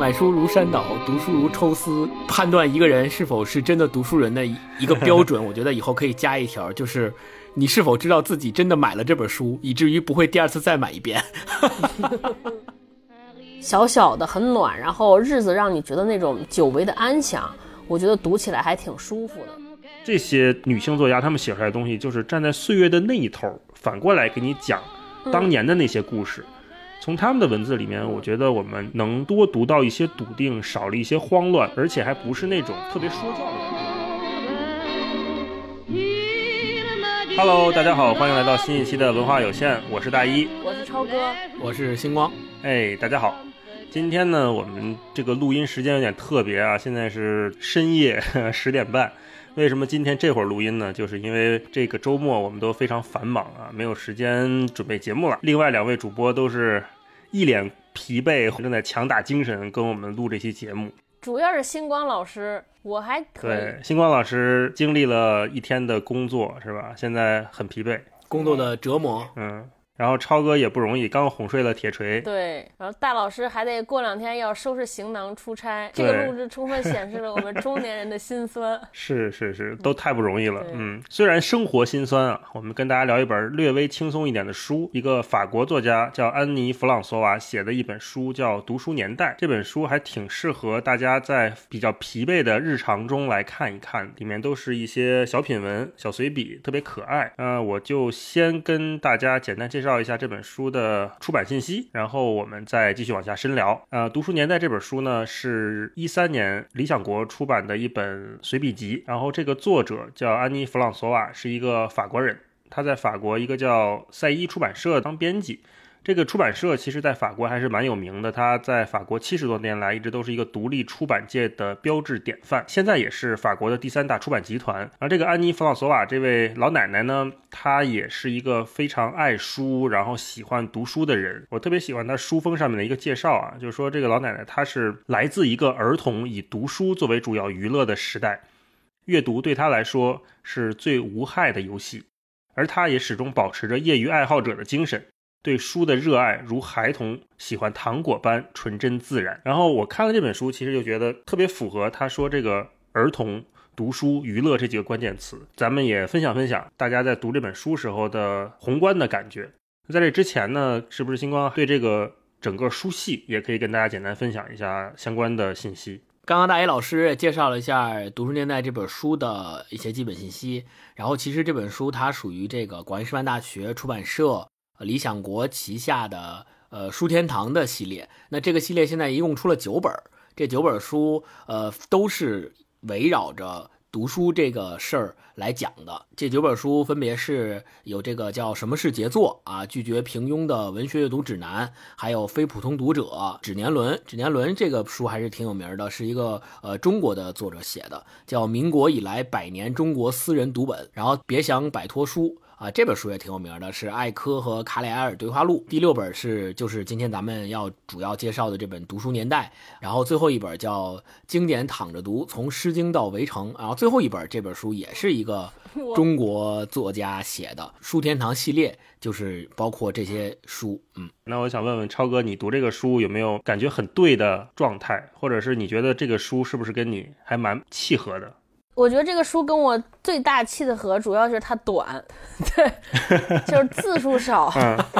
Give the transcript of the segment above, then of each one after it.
买书如山倒，读书如抽丝。判断一个人是否是真的读书人的一个标准，我觉得以后可以加一条，就是你是否知道自己真的买了这本书，以至于不会第二次再买一遍。小小的很暖，然后日子让你觉得那种久违的安详，我觉得读起来还挺舒服的。这些女性作家，她们写出来的东西，就是站在岁月的那一头，反过来给你讲当年的那些故事。从他们的文字里面，我觉得我们能多读到一些笃定，少了一些慌乱，而且还不是那种特别说教的。Hello，大家好，欢迎来到新一期的文化有限，我是大一，我是超哥，我是星光。哎，大家好，今天呢，我们这个录音时间有点特别啊，现在是深夜 十点半。为什么今天这会儿录音呢？就是因为这个周末我们都非常繁忙啊，没有时间准备节目了。另外两位主播都是一脸疲惫，正在强打精神跟我们录这期节目。主要是星光老师，我还可以。对，星光老师经历了一天的工作，是吧？现在很疲惫，工作的折磨，嗯。然后超哥也不容易，刚哄睡了铁锤。对，然后大老师还得过两天要收拾行囊出差。这个录制充分显示了我们中年人的心酸。是是是，都太不容易了。嗯，虽然生活心酸啊，我们跟大家聊一本略微轻松一点的书。一个法国作家叫安妮·弗朗索瓦写的一本书，叫《读书年代》。这本书还挺适合大家在比较疲惫的日常中来看一看，里面都是一些小品文、小随笔，特别可爱。那我就先跟大家简单介绍。绍一下这本书的出版信息，然后我们再继续往下深聊。呃，《读书年代》这本书呢，是一三年理想国出版的一本随笔集。然后这个作者叫安妮·弗朗索瓦，是一个法国人，他在法国一个叫赛伊出版社当编辑。这个出版社其实，在法国还是蛮有名的。它在法国七十多年来，一直都是一个独立出版界的标志典范。现在也是法国的第三大出版集团。而这个安妮·弗朗索瓦这位老奶奶呢，她也是一个非常爱书，然后喜欢读书的人。我特别喜欢她书封上面的一个介绍啊，就是说这个老奶奶她是来自一个儿童以读书作为主要娱乐的时代，阅读对她来说是最无害的游戏，而她也始终保持着业余爱好者的精神。对书的热爱如孩童喜欢糖果般纯真自然。然后我看了这本书，其实就觉得特别符合他说这个儿童读书娱乐这几个关键词。咱们也分享分享大家在读这本书时候的宏观的感觉。在这之前呢，是不是星光对这个整个书系也可以跟大家简单分享一下相关的信息？刚刚大一老师也介绍了一下《读书年代》这本书的一些基本信息。然后其实这本书它属于这个广义师范大学出版社。理想国旗下的呃书天堂的系列，那这个系列现在一共出了九本，这九本书呃都是围绕着读书这个事儿来讲的。这九本书分别是有这个叫《什么是杰作》啊，拒绝平庸的文学阅读指南，还有非普通读者指年轮。指年轮这个书还是挺有名的，是一个呃中国的作者写的，叫《民国以来百年中国私人读本》，然后别想摆脱书。啊，这本书也挺有名的，是艾科和卡里埃尔对话录。第六本是就是今天咱们要主要介绍的这本《读书年代》，然后最后一本叫《经典躺着读：从诗经到围城》，然后最后一本这本书也是一个中国作家写的书天堂系列，就是包括这些书。嗯，那我想问问超哥，你读这个书有没有感觉很对的状态，或者是你觉得这个书是不是跟你还蛮契合的？我觉得这个书跟我最大契的合，主要是它短，对，就是字数少，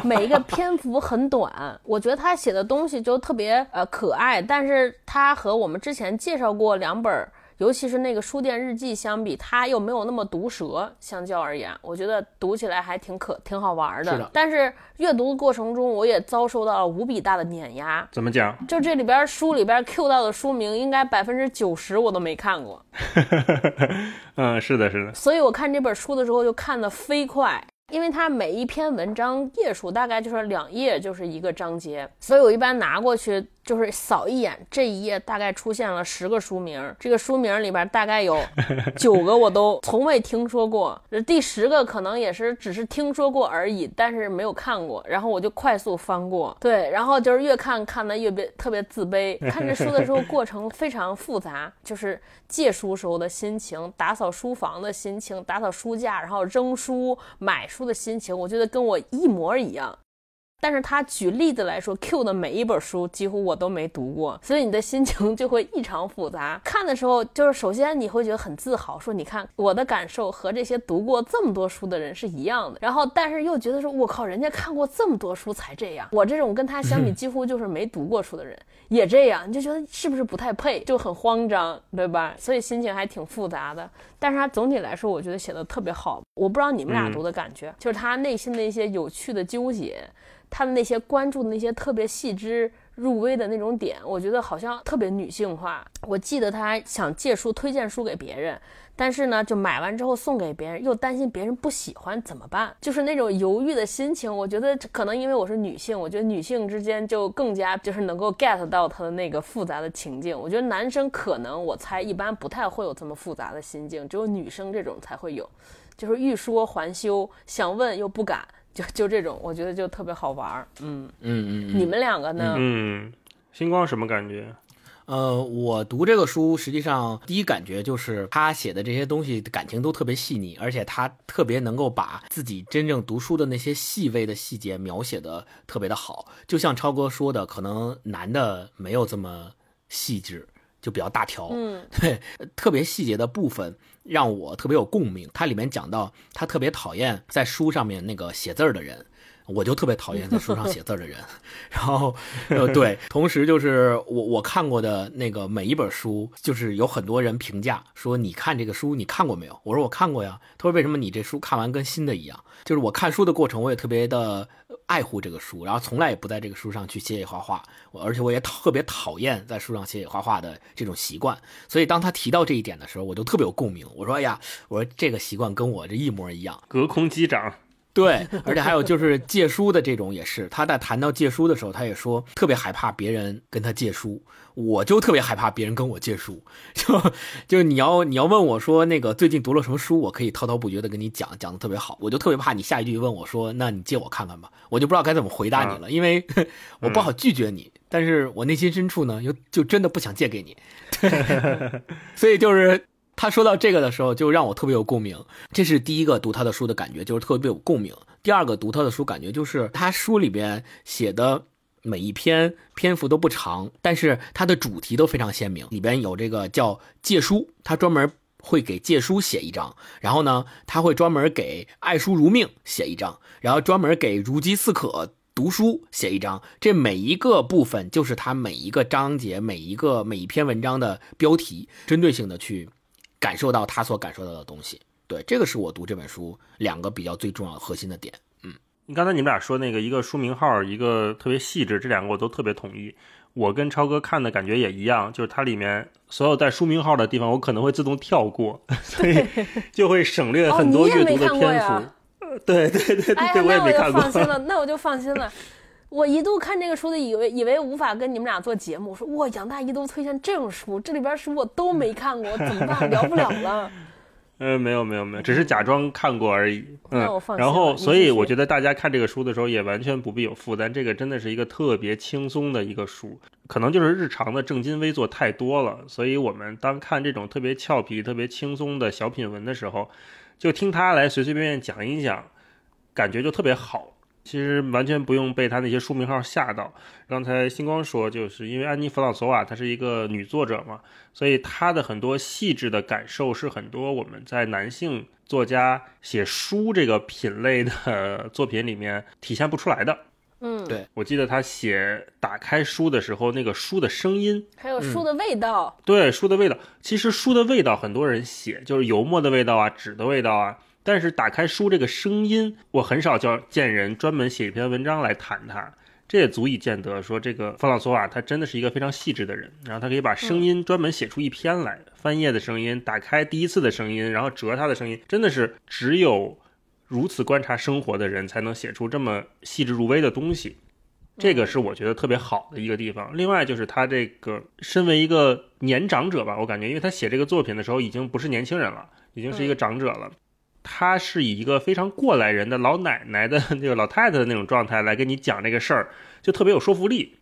每一个篇幅很短。我觉得他写的东西就特别呃可爱，但是他和我们之前介绍过两本。尤其是那个书店日记相比，它又没有那么毒舌。相较而言，我觉得读起来还挺可挺好玩的。是的。但是阅读的过程中，我也遭受到了无比大的碾压。怎么讲？就这里边书里边 Q 到的书名，应该百分之九十我都没看过。嗯，是的，是的。所以我看这本书的时候就看得飞快。因为它每一篇文章页数大概就是两页，就是一个章节，所以我一般拿过去就是扫一眼，这一页大概出现了十个书名，这个书名里边大概有 九个我都从未听说过，第十个可能也是只是听说过而已，但是没有看过，然后我就快速翻过，对，然后就是越看看的越别特别自卑，看这书的时候过程非常复杂，就是借书时候的心情，打扫书房的心情，打扫书架，然后扔书买书。书的心情，我觉得跟我一模一样。但是他举例子来说，Q 的每一本书几乎我都没读过，所以你的心情就会异常复杂。看的时候，就是首先你会觉得很自豪，说你看我的感受和这些读过这么多书的人是一样的。然后，但是又觉得说，我靠，人家看过这么多书才这样，我这种跟他相比 几乎就是没读过书的人也这样，你就觉得是不是不太配，就很慌张，对吧？所以心情还挺复杂的。但是他总体来说，我觉得写的特别好。我不知道你们俩读的感觉，就是他内心的一些有趣的纠结。他的那些关注的那些特别细致入微的那种点，我觉得好像特别女性化。我记得他想借书推荐书给别人，但是呢，就买完之后送给别人，又担心别人不喜欢怎么办？就是那种犹豫的心情。我觉得可能因为我是女性，我觉得女性之间就更加就是能够 get 到他的那个复杂的情境。我觉得男生可能我猜一般不太会有这么复杂的心境，只有女生这种才会有，就是欲说还休，想问又不敢。就就这种，我觉得就特别好玩儿。嗯嗯嗯，你们两个呢？嗯，星光什么感觉？呃，我读这个书，实际上第一感觉就是他写的这些东西感情都特别细腻，而且他特别能够把自己真正读书的那些细微的细节描写的特别的好。就像超哥说的，可能男的没有这么细致，就比较大条。嗯，对，特别细节的部分。让我特别有共鸣。它里面讲到，他特别讨厌在书上面那个写字儿的人，我就特别讨厌在书上写字的人。然后，呃，对，同时就是我我看过的那个每一本书，就是有很多人评价说，你看这个书你看过没有？我说我看过呀。他说为什么你这书看完跟新的一样？就是我看书的过程，我也特别的。爱护这个书，然后从来也不在这个书上去写写画画，而且我也特别讨厌在书上写写画画的这种习惯。所以当他提到这一点的时候，我就特别有共鸣。我说：“哎呀，我说这个习惯跟我这一模一样。”隔空击掌。对，而且还有就是借书的这种也是，他在谈到借书的时候，他也说特别害怕别人跟他借书。我就特别害怕别人跟我借书，就就你要你要问我说那个最近读了什么书，我可以滔滔不绝的跟你讲，讲的特别好。我就特别怕你下一句问我说，那你借我看看吧，我就不知道该怎么回答你了，因为我不好拒绝你，但是我内心深处呢又就真的不想借给你，对 所以就是他说到这个的时候，就让我特别有共鸣。这是第一个读他的书的感觉，就是特别有共鸣。第二个读他的书感觉就是他书里边写的。每一篇篇幅都不长，但是它的主题都非常鲜明。里边有这个叫借书，他专门会给借书写一章，然后呢，他会专门给爱书如命写一章，然后专门给如饥似渴读书写一章。这每一个部分就是他每一个章节、每一个每一篇文章的标题，针对性的去感受到他所感受到的东西。对，这个是我读这本书两个比较最重要的核心的点。嗯刚才你们俩说那个一个书名号，一个特别细致，这两个我都特别同意。我跟超哥看的感觉也一样，就是它里面所有带书名号的地方，我可能会自动跳过，所以就会省略很多阅读的篇幅。对对对对，我也没看过。那我就放心了，那我就放心了。我一度看这个书的，以为以为无法跟你们俩做节目，说哇，杨大一都推荐这种书，这里边书我都没看过，怎么办？聊不了了。嗯，没有没有没有，只是假装看过而已。嗯，然后所以我觉得大家看这个书的时候也完全不必有负担，这个真的是一个特别轻松的一个书，可能就是日常的正襟危坐太多了，所以我们当看这种特别俏皮、特别轻松的小品文的时候，就听他来随随便便讲一讲，感觉就特别好。其实完全不用被他那些书名号吓到。刚才星光说，就是因为安妮·弗朗索瓦她是一个女作者嘛，所以她的很多细致的感受是很多我们在男性作家写书这个品类的作品里面体现不出来的。嗯，对，我记得他写打开书的时候，那个书的声音，还有书的味道。对，书的味道。其实书的味道很多人写，就是油墨的味道啊，纸的味道啊。但是打开书这个声音，我很少叫见人专门写一篇文章来谈它，这也足以见得说这个弗朗索瓦他真的是一个非常细致的人，然后他可以把声音专门写出一篇来，翻页的声音，打开第一次的声音，然后折它的声音，真的是只有如此观察生活的人才能写出这么细致入微的东西，这个是我觉得特别好的一个地方。另外就是他这个身为一个年长者吧，我感觉因为他写这个作品的时候已经不是年轻人了，已经是一个长者了。他是以一个非常过来人的老奶奶的那个 老太太的那种状态来跟你讲这个事儿，就特别有说服力。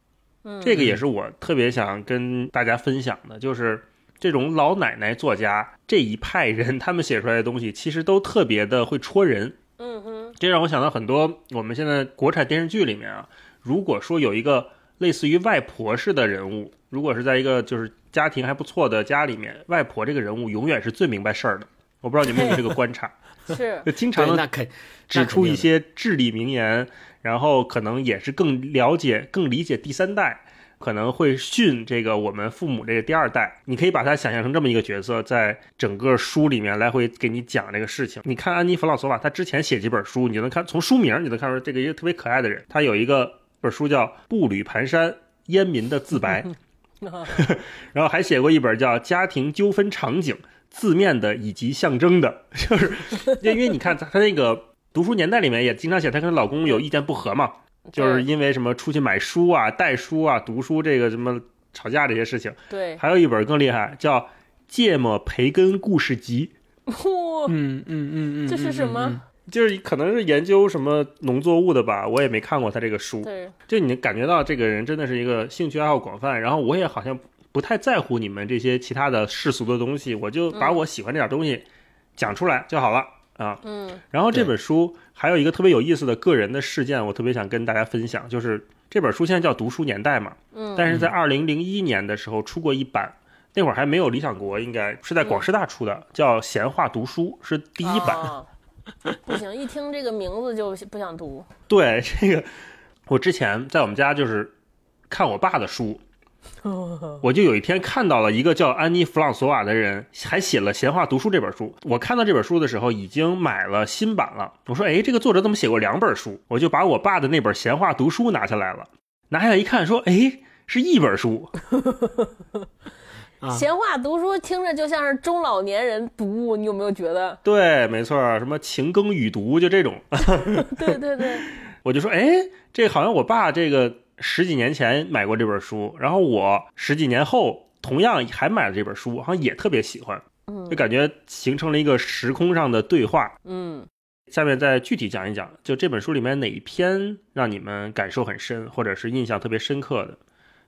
嗯，这个也是我特别想跟大家分享的，就是这种老奶奶作家这一派人，他们写出来的东西其实都特别的会戳人。嗯哼，这让我想到很多我们现在国产电视剧里面啊，如果说有一个类似于外婆式的人物，如果是在一个就是家庭还不错的家里面，外婆这个人物永远是最明白事儿的。我不知道你们有没有这个观察，是就经常那肯指出一些至理名言，然后可能也是更了解、更理解第三代，可能会训这个我们父母这个第二代。你可以把他想象成这么一个角色，在整个书里面来回给你讲这个事情。你看安妮·弗朗索瓦，他之前写几本书，你就能看从书名你能看出这个一个特别可爱的人。他有一个本书叫《步履蹒跚：烟民的自白》然后还写过一本叫《家庭纠纷场景：字面的以及象征的》，就是 因为你看他他那个读书年代里面也经常写她跟老公有意见不合嘛，就是因为什么出去买书啊、带书啊、读书这个什么吵架这些事情。对，还有一本更厉害，叫《芥末培根故事集嚯，嗯嗯嗯嗯，这是什么？嗯？》，就是可能是研究什么农作物的吧，我也没看过他这个书。对，就你感觉到这个人真的是一个兴趣爱好广泛，然后我也好像不太在乎你们这些其他的世俗的东西，我就把我喜欢这点东西讲出来就好了啊。嗯然后这本书还有一个特别有意思的个人的事件，我特别想跟大家分享，就是这本书现在叫《读书年代》嘛，嗯，但是在二零零一年的时候出过一版，那会儿还没有理想国，应该是在广师大出的，叫《闲话读书》，是第一版。啊不行，一听这个名字就不想读。对这个，我之前在我们家就是看我爸的书，我就有一天看到了一个叫安妮·弗朗索瓦的人，还写了《闲话读书》这本书。我看到这本书的时候，已经买了新版了。我说：“哎，这个作者怎么写过两本书？”我就把我爸的那本《闲话读书》拿下来了，拿下来一看，说：“哎，是一本书。啊闲话读书听着就像是中老年人读，你有没有觉得”？对，没错，什么情耕雨读，就这种。对 对对，我就说：“哎，这好像我爸这个十几年前买过这本书，然后我十几年后同样还买了这本书，好像也特别喜欢。”嗯就感觉形成了一个时空上的对话。嗯，下面再具体讲一讲，就这本书里面哪一篇让你们感受很深，或者是印象特别深刻的？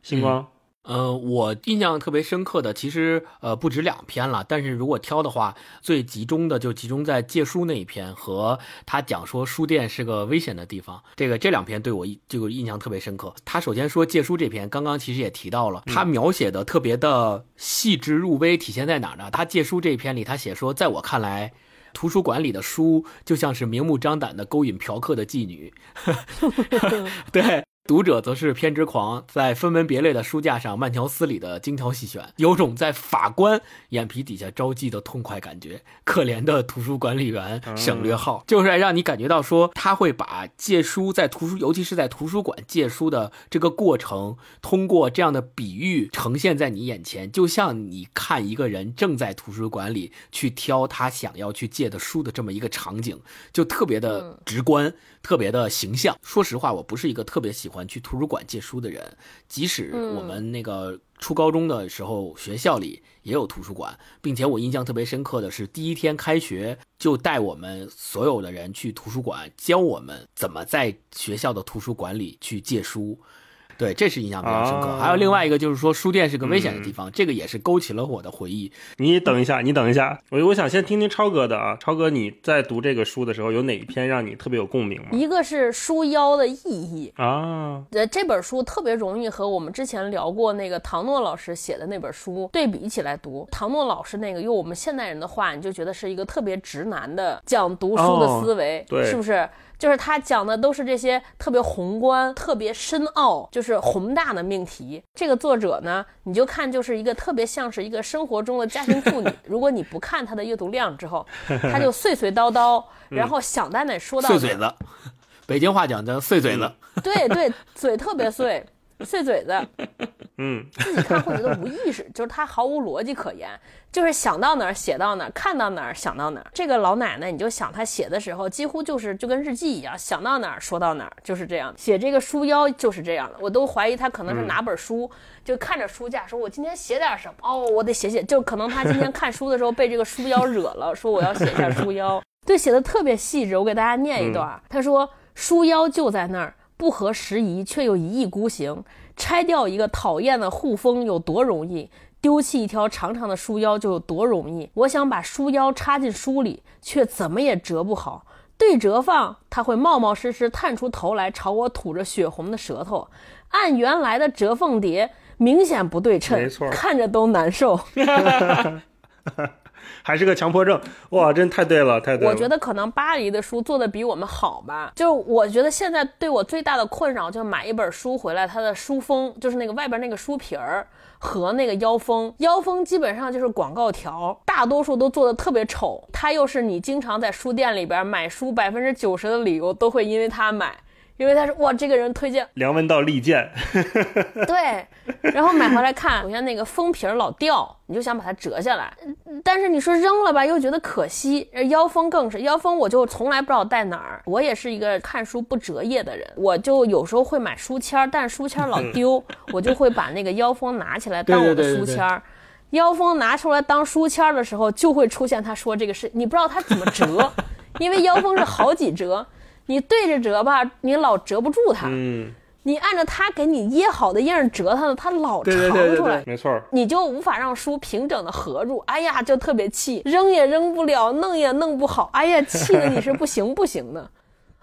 星光，呃，我印象特别深刻的，其实呃不止两篇了，但是如果挑的话，最集中的就集中在借书那一篇和他讲说书店是个危险的地方，这个这两篇对我印这个印象特别深刻。他首先说借书这篇，刚刚其实也提到了，他描写的特别的细致入微，体现在哪儿呢？他借书这一篇里，他写说，在我看来。图书馆里的书就像是明目张胆的勾引嫖客的妓女，对，读者则是偏执狂，在分门别类的书架上慢条斯理的精挑细选，有种在法官眼皮底下招妓的痛快感觉。可怜的图书管理员省略号，就是让你感觉到说他会把借书在图书，尤其是在图书馆借书的这个过程，通过这样的比喻呈现在你眼前，就像你看一个人正在图书馆里去挑他想要去借的书的这么一个场景，就特别的直观，特别的形象。说实话，我不是一个特别喜欢去图书馆借书的人，即使我们那个初高中的时候，学校里也有图书馆，并且我印象特别深刻的是，第一天开学就带我们所有的人去图书馆，教我们怎么在学校的图书馆里去借书。对，这是印象比较深刻。啊还有另外一个就是说，书店是个危险的地方，这个也是勾起了我的回忆。你等一下，你等一下，我我想先听听超哥的啊。超哥，你在读这个书的时候，有哪一篇让你特别有共鸣吗？一个是书腰的意义。啊，呃，这本书特别容易和我们之前聊过那个唐诺老师写的那本书对比起来读。唐诺老师那个用我们现代人的话，你就觉得是一个特别直男的讲读书的思维，哦对是不是？就是他讲的都是这些特别宏观、特别深奥，就是宏大的命题。这个作者呢，你就看就是一个特别像是一个生活中的家庭妇女。如果你不看他的阅读量之后，他就碎碎叨叨，然后想在哪说到哪。碎嘴子，北京话讲叫碎嘴子。对对，嘴特别碎，碎嘴子。嗯，自己看会觉得无意识，就是他毫无逻辑可言，就是想到哪儿写到哪儿，看到哪儿想到哪儿。这个老奶奶，你就想她写的时候，几乎就是就跟日记一样，想到哪儿说到哪儿，就是这样。写这个书腰就是这样的，我都怀疑她可能是拿本书，就看着书架说：“我今天写点什么？哦，我得写写。”就可能她今天看书的时候被这个书腰惹了，说我要写一下书腰。对，写的特别细致。我给大家念一段，他说：“书腰就在那儿。”不合时宜，却又一意孤行。拆掉一个讨厌的护封有多容易，丢弃一条长长的书腰就有多容易。我想把书腰插进书里，却怎么也折不好。对折放，它会冒冒失失探出头来，朝我吐着血红的舌头；按原来的折缝叠，明显不对称，没错看着都难受。还是个强迫症，哇，真太对了，太对了。我觉得可能巴黎的书做的比我们好吧。就我觉得现在对我最大的困扰，就是买一本书回来，它的书封就是那个外边那个书皮儿和那个腰封，腰封基本上就是广告条，大多数都做的特别丑。它又是你经常在书店里边买书百分之九十的理由，都会因为它买。因为他说哇，这个人推荐梁文道利剑，对，然后买回来看，首先那个封皮儿老掉，你就想把它折下来，但是你说扔了吧，又觉得可惜。腰封更是，腰封我就从来不知道带哪儿。我也是一个看书不折页的人，我就有时候会买书签儿，但是书签儿老丢，我就会把那个腰封拿起来当我的书签儿。腰封拿出来当书签儿的时候，就会出现他说这个事，你不知道他怎么折，因为腰封是好几折。你对着折吧，你老折不住它。嗯，你按照它给你掖好的印儿折它呢，它老长出来，没错，你就无法让书平整的合住。哎呀，就特别气，扔也扔不了，弄也弄不好。哎呀，气的你是不行不行的。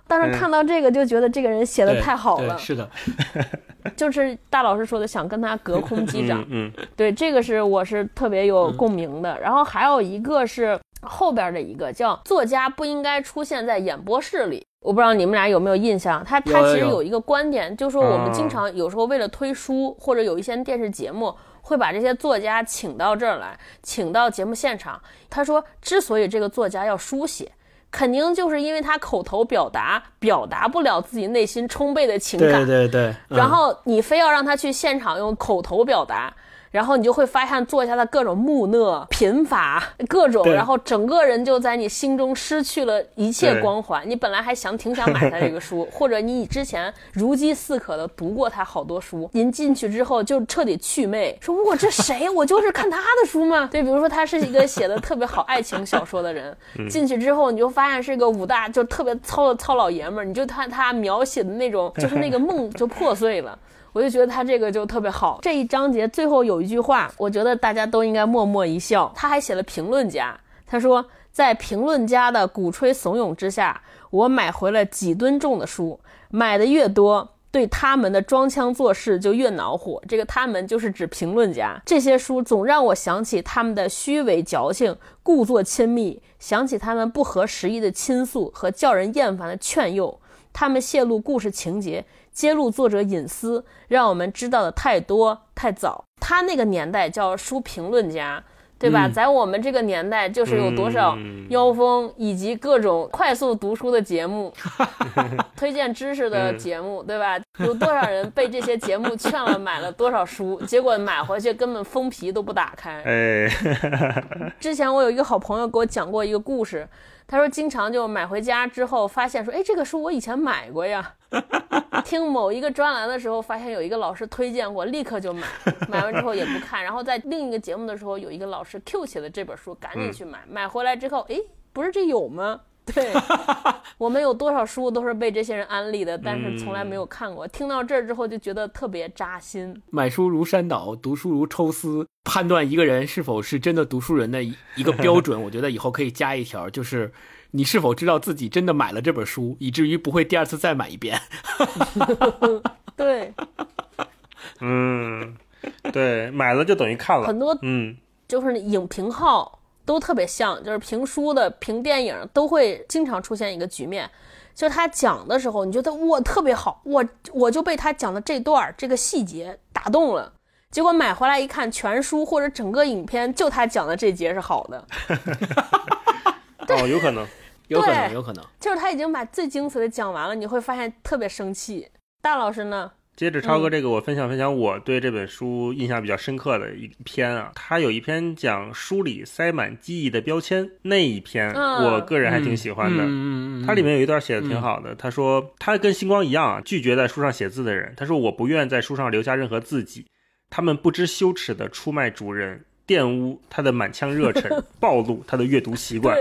但是看到这个就觉得这个人写的太好了，是的，就是大老师说的，想跟他隔空击掌。嗯，对，这个是我是特别有共鸣的。然后还有一个是后边的一个叫作家不应该出现在演播室里。我不知道你们俩有没有印象，他他其实有一个观点，就是说我们经常有时候为了推书或者有一些电视节目，会把这些作家请到这儿来，请到节目现场。他说，之所以这个作家要书写，肯定就是因为他口头表达表达不了自己内心充沛的情感，对对对，然后你非要让他去现场用口头表达。然后你就会发现作家的各种木讷、贫乏，各种，然后整个人就在你心中失去了一切光环。你本来还想挺想买他这个书，或者你之前如饥似渴的读过他好多书，您进去之后就彻底祛魅，说我这谁？我就是看他的书吗？对，比如说他是一个写的特别好爱情小说的人，进去之后你就发现是一个武大就特别糙的糙老爷们儿，你就看他描写的那种，就是那个梦就破碎了。我就觉得他这个就特别好。这一章节最后有一句话，我觉得大家都应该默默一笑。他还写了评论家，他说，在评论家的鼓吹怂恿之下，我买回了几吨重的书。买的越多，对他们的装腔作势就越恼火。这个他们就是指评论家。这些书总让我想起他们的虚伪矫情、故作亲密，想起他们不合时宜的倾诉和叫人厌烦的劝诱。他们泄露故事情节。揭露作者隐私，让我们知道的太多太早。他那个年代叫书评论家，对吧？在我们这个年代，就是有多少妖风以及各种快速读书的节目，推荐知识的节目，对吧？有多少人被这些节目劝了买了多少书，结果买回去根本封皮都不打开。哎，之前我有一个好朋友给我讲过一个故事。他说，经常就买回家之后，发现说，哎，这个书我以前买过呀。听某一个专栏的时候，发现有一个老师推荐过，立刻就买。买完之后也不看，然后在另一个节目的时候，有一个老师 Q 起了这本书，赶紧去买。买回来之后，哎，不是这有吗？对，我们有多少书都是被这些人安利的，但是从来没有看过。听到这儿之后，就觉得特别扎心。买书如山倒，读书如抽丝。判断一个人是否是真的读书人的一个标准，我觉得以后可以加一条，就是你是否知道自己真的买了这本书，以至于不会第二次再买一遍。对，嗯，对，买了就等于看了。很多，嗯，就是影评号都特别像，就是评书的、评电影都会经常出现一个局面，就是他讲的时候，你觉得哇特别好，我我就被他讲的这段这个细节打动了。结果买回来一看，全书或者整个影片就他讲的这节是好的。哦，有可能，有可能，有可能，就是他已经把最精髓的讲完了，你会发现特别生气。大老师呢？接着超哥这个，我分享分享我对这本书印象比较深刻的一篇啊，他有一篇讲书里塞满记忆的标签那一篇，我个人还挺喜欢的。嗯它里面有一段写的挺好的，他说他跟星光一样啊，拒绝在书上写字的人。他说我不愿在书上留下任何字迹。他们不知羞耻的出卖主人，玷污他的满腔热忱，暴露他的阅读习惯。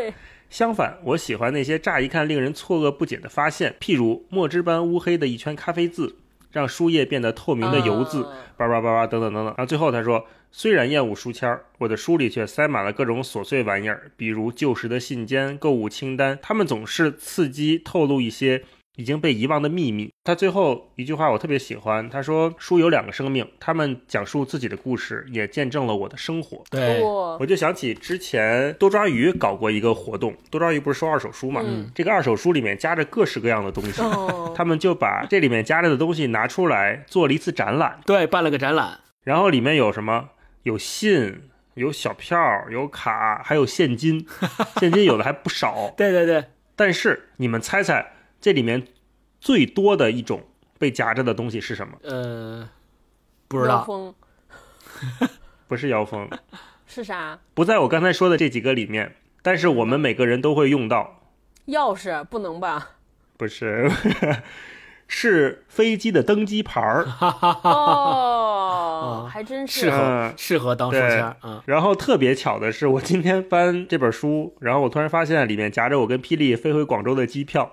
相反，我喜欢那些乍一看令人错愕不解的发现，譬如墨汁般乌黑的一圈咖啡字，让书页变得透明的油渍，叭叭叭叭等等等等。然后最后他说，虽然厌恶书签儿，我的书里却塞满了各种琐碎玩意儿，比如旧时的信笺、购物清单，他们总是刺激透露一些。已经被遗忘的秘密。他最后一句话我特别喜欢，他说：“书有两个生命，他们讲述自己的故事，也见证了我的生活。”对，我就想起之前多抓鱼搞过一个活动，多抓鱼不是收二手书嘛？嗯这个二手书里面夹着各式各样的东西，哦 他们就把这里面夹着的东西拿出来做了一次展览，对，办了个展览，然后里面有什么？有信，有小票，有卡，还有现金，现金有的还不少。对对对，但是你们猜猜，这里面最多的一种被夹着的东西是什么？呃，不知道，妖风不是腰封，是啥？不在我刚才说的这几个里面，但是我们每个人都会用到。钥匙不能吧？不是，是飞机的登机牌儿。哦，还真是。适合嗯适合当书签儿，嗯，然后特别巧的是，我今天翻这本书，然后我突然发现里面夹着我跟霹雳飞回广州的机票。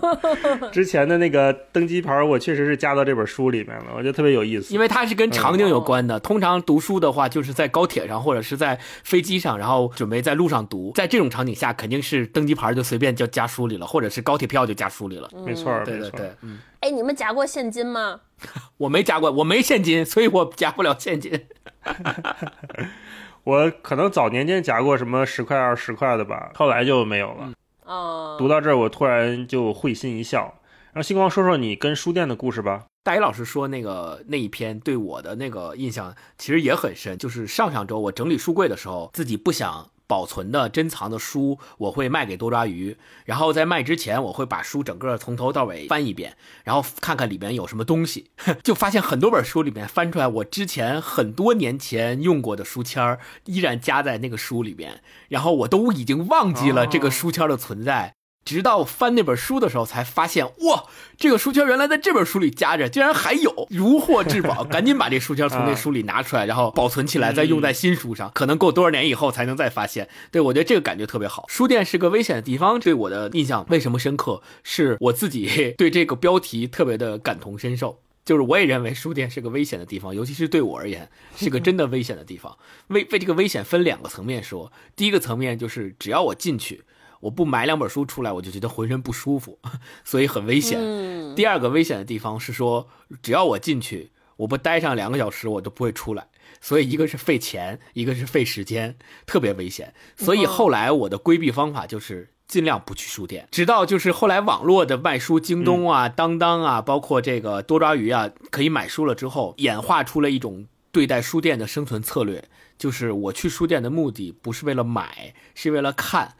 之前的那个登机牌，我确实是加到这本书里面了，我觉得特别有意思。因为它是跟场景有关的。嗯通常读书的话，就是在高铁上或者是在飞机上，然后准备在路上读。在这种场景下，肯定是登机牌就随便就加书里了，或者是高铁票就加书里了。没错儿，没错对，嗯，哎，你们夹过现金吗？我没夹过，我没现金，所以我夹不了现金。我可能早年间夹过什么十块、二十块的吧，后来就没有了。哦、读到这儿，我突然就会心一笑。让星光说说你跟书店的故事吧。大一老师说那个那一篇对我的那个印象其实也很深，就是上上周我整理书柜的时候，自己不想保存的珍藏的书，我会卖给多抓鱼，然后在卖之前，我会把书整个从头到尾翻一遍，然后看看里面有什么东西，就发现很多本书里面翻出来我之前很多年前用过的书签儿，依然夹在那个书里边，然后我都已经忘记了这个书签儿的存在。直到翻那本书的时候，才发现哇，这个书签原来在这本书里夹着，竟然还有，如获至宝，赶紧把这书签从那书里拿出来，然后保存起来，再用在新书上。可能过多少年以后才能再发现。对我觉得这个感觉特别好。书店是个危险的地方，对我的印象为什么深刻？是我自己 对这个标题特别的感同身受。就是我也认为书店是个危险的地方，尤其是对我而言是个真的危险的地方。危为这个危险分两个层面说，第一个层面就是只要我进去。我不买两本书出来，我就觉得浑身不舒服，所以很危险。嗯，第二个危险的地方是说，只要我进去，我不待上两个小时，我都不会出来。所以一个是费钱，一个是费时间，特别危险。所以后来我的规避方法就是尽量不去书店，直到就是后来网络的卖书，京东啊、当当啊，包括这个多抓鱼啊，可以买书了之后，演化出了一种对待书店的生存策略，就是我去书店的目的不是为了买，是为了看。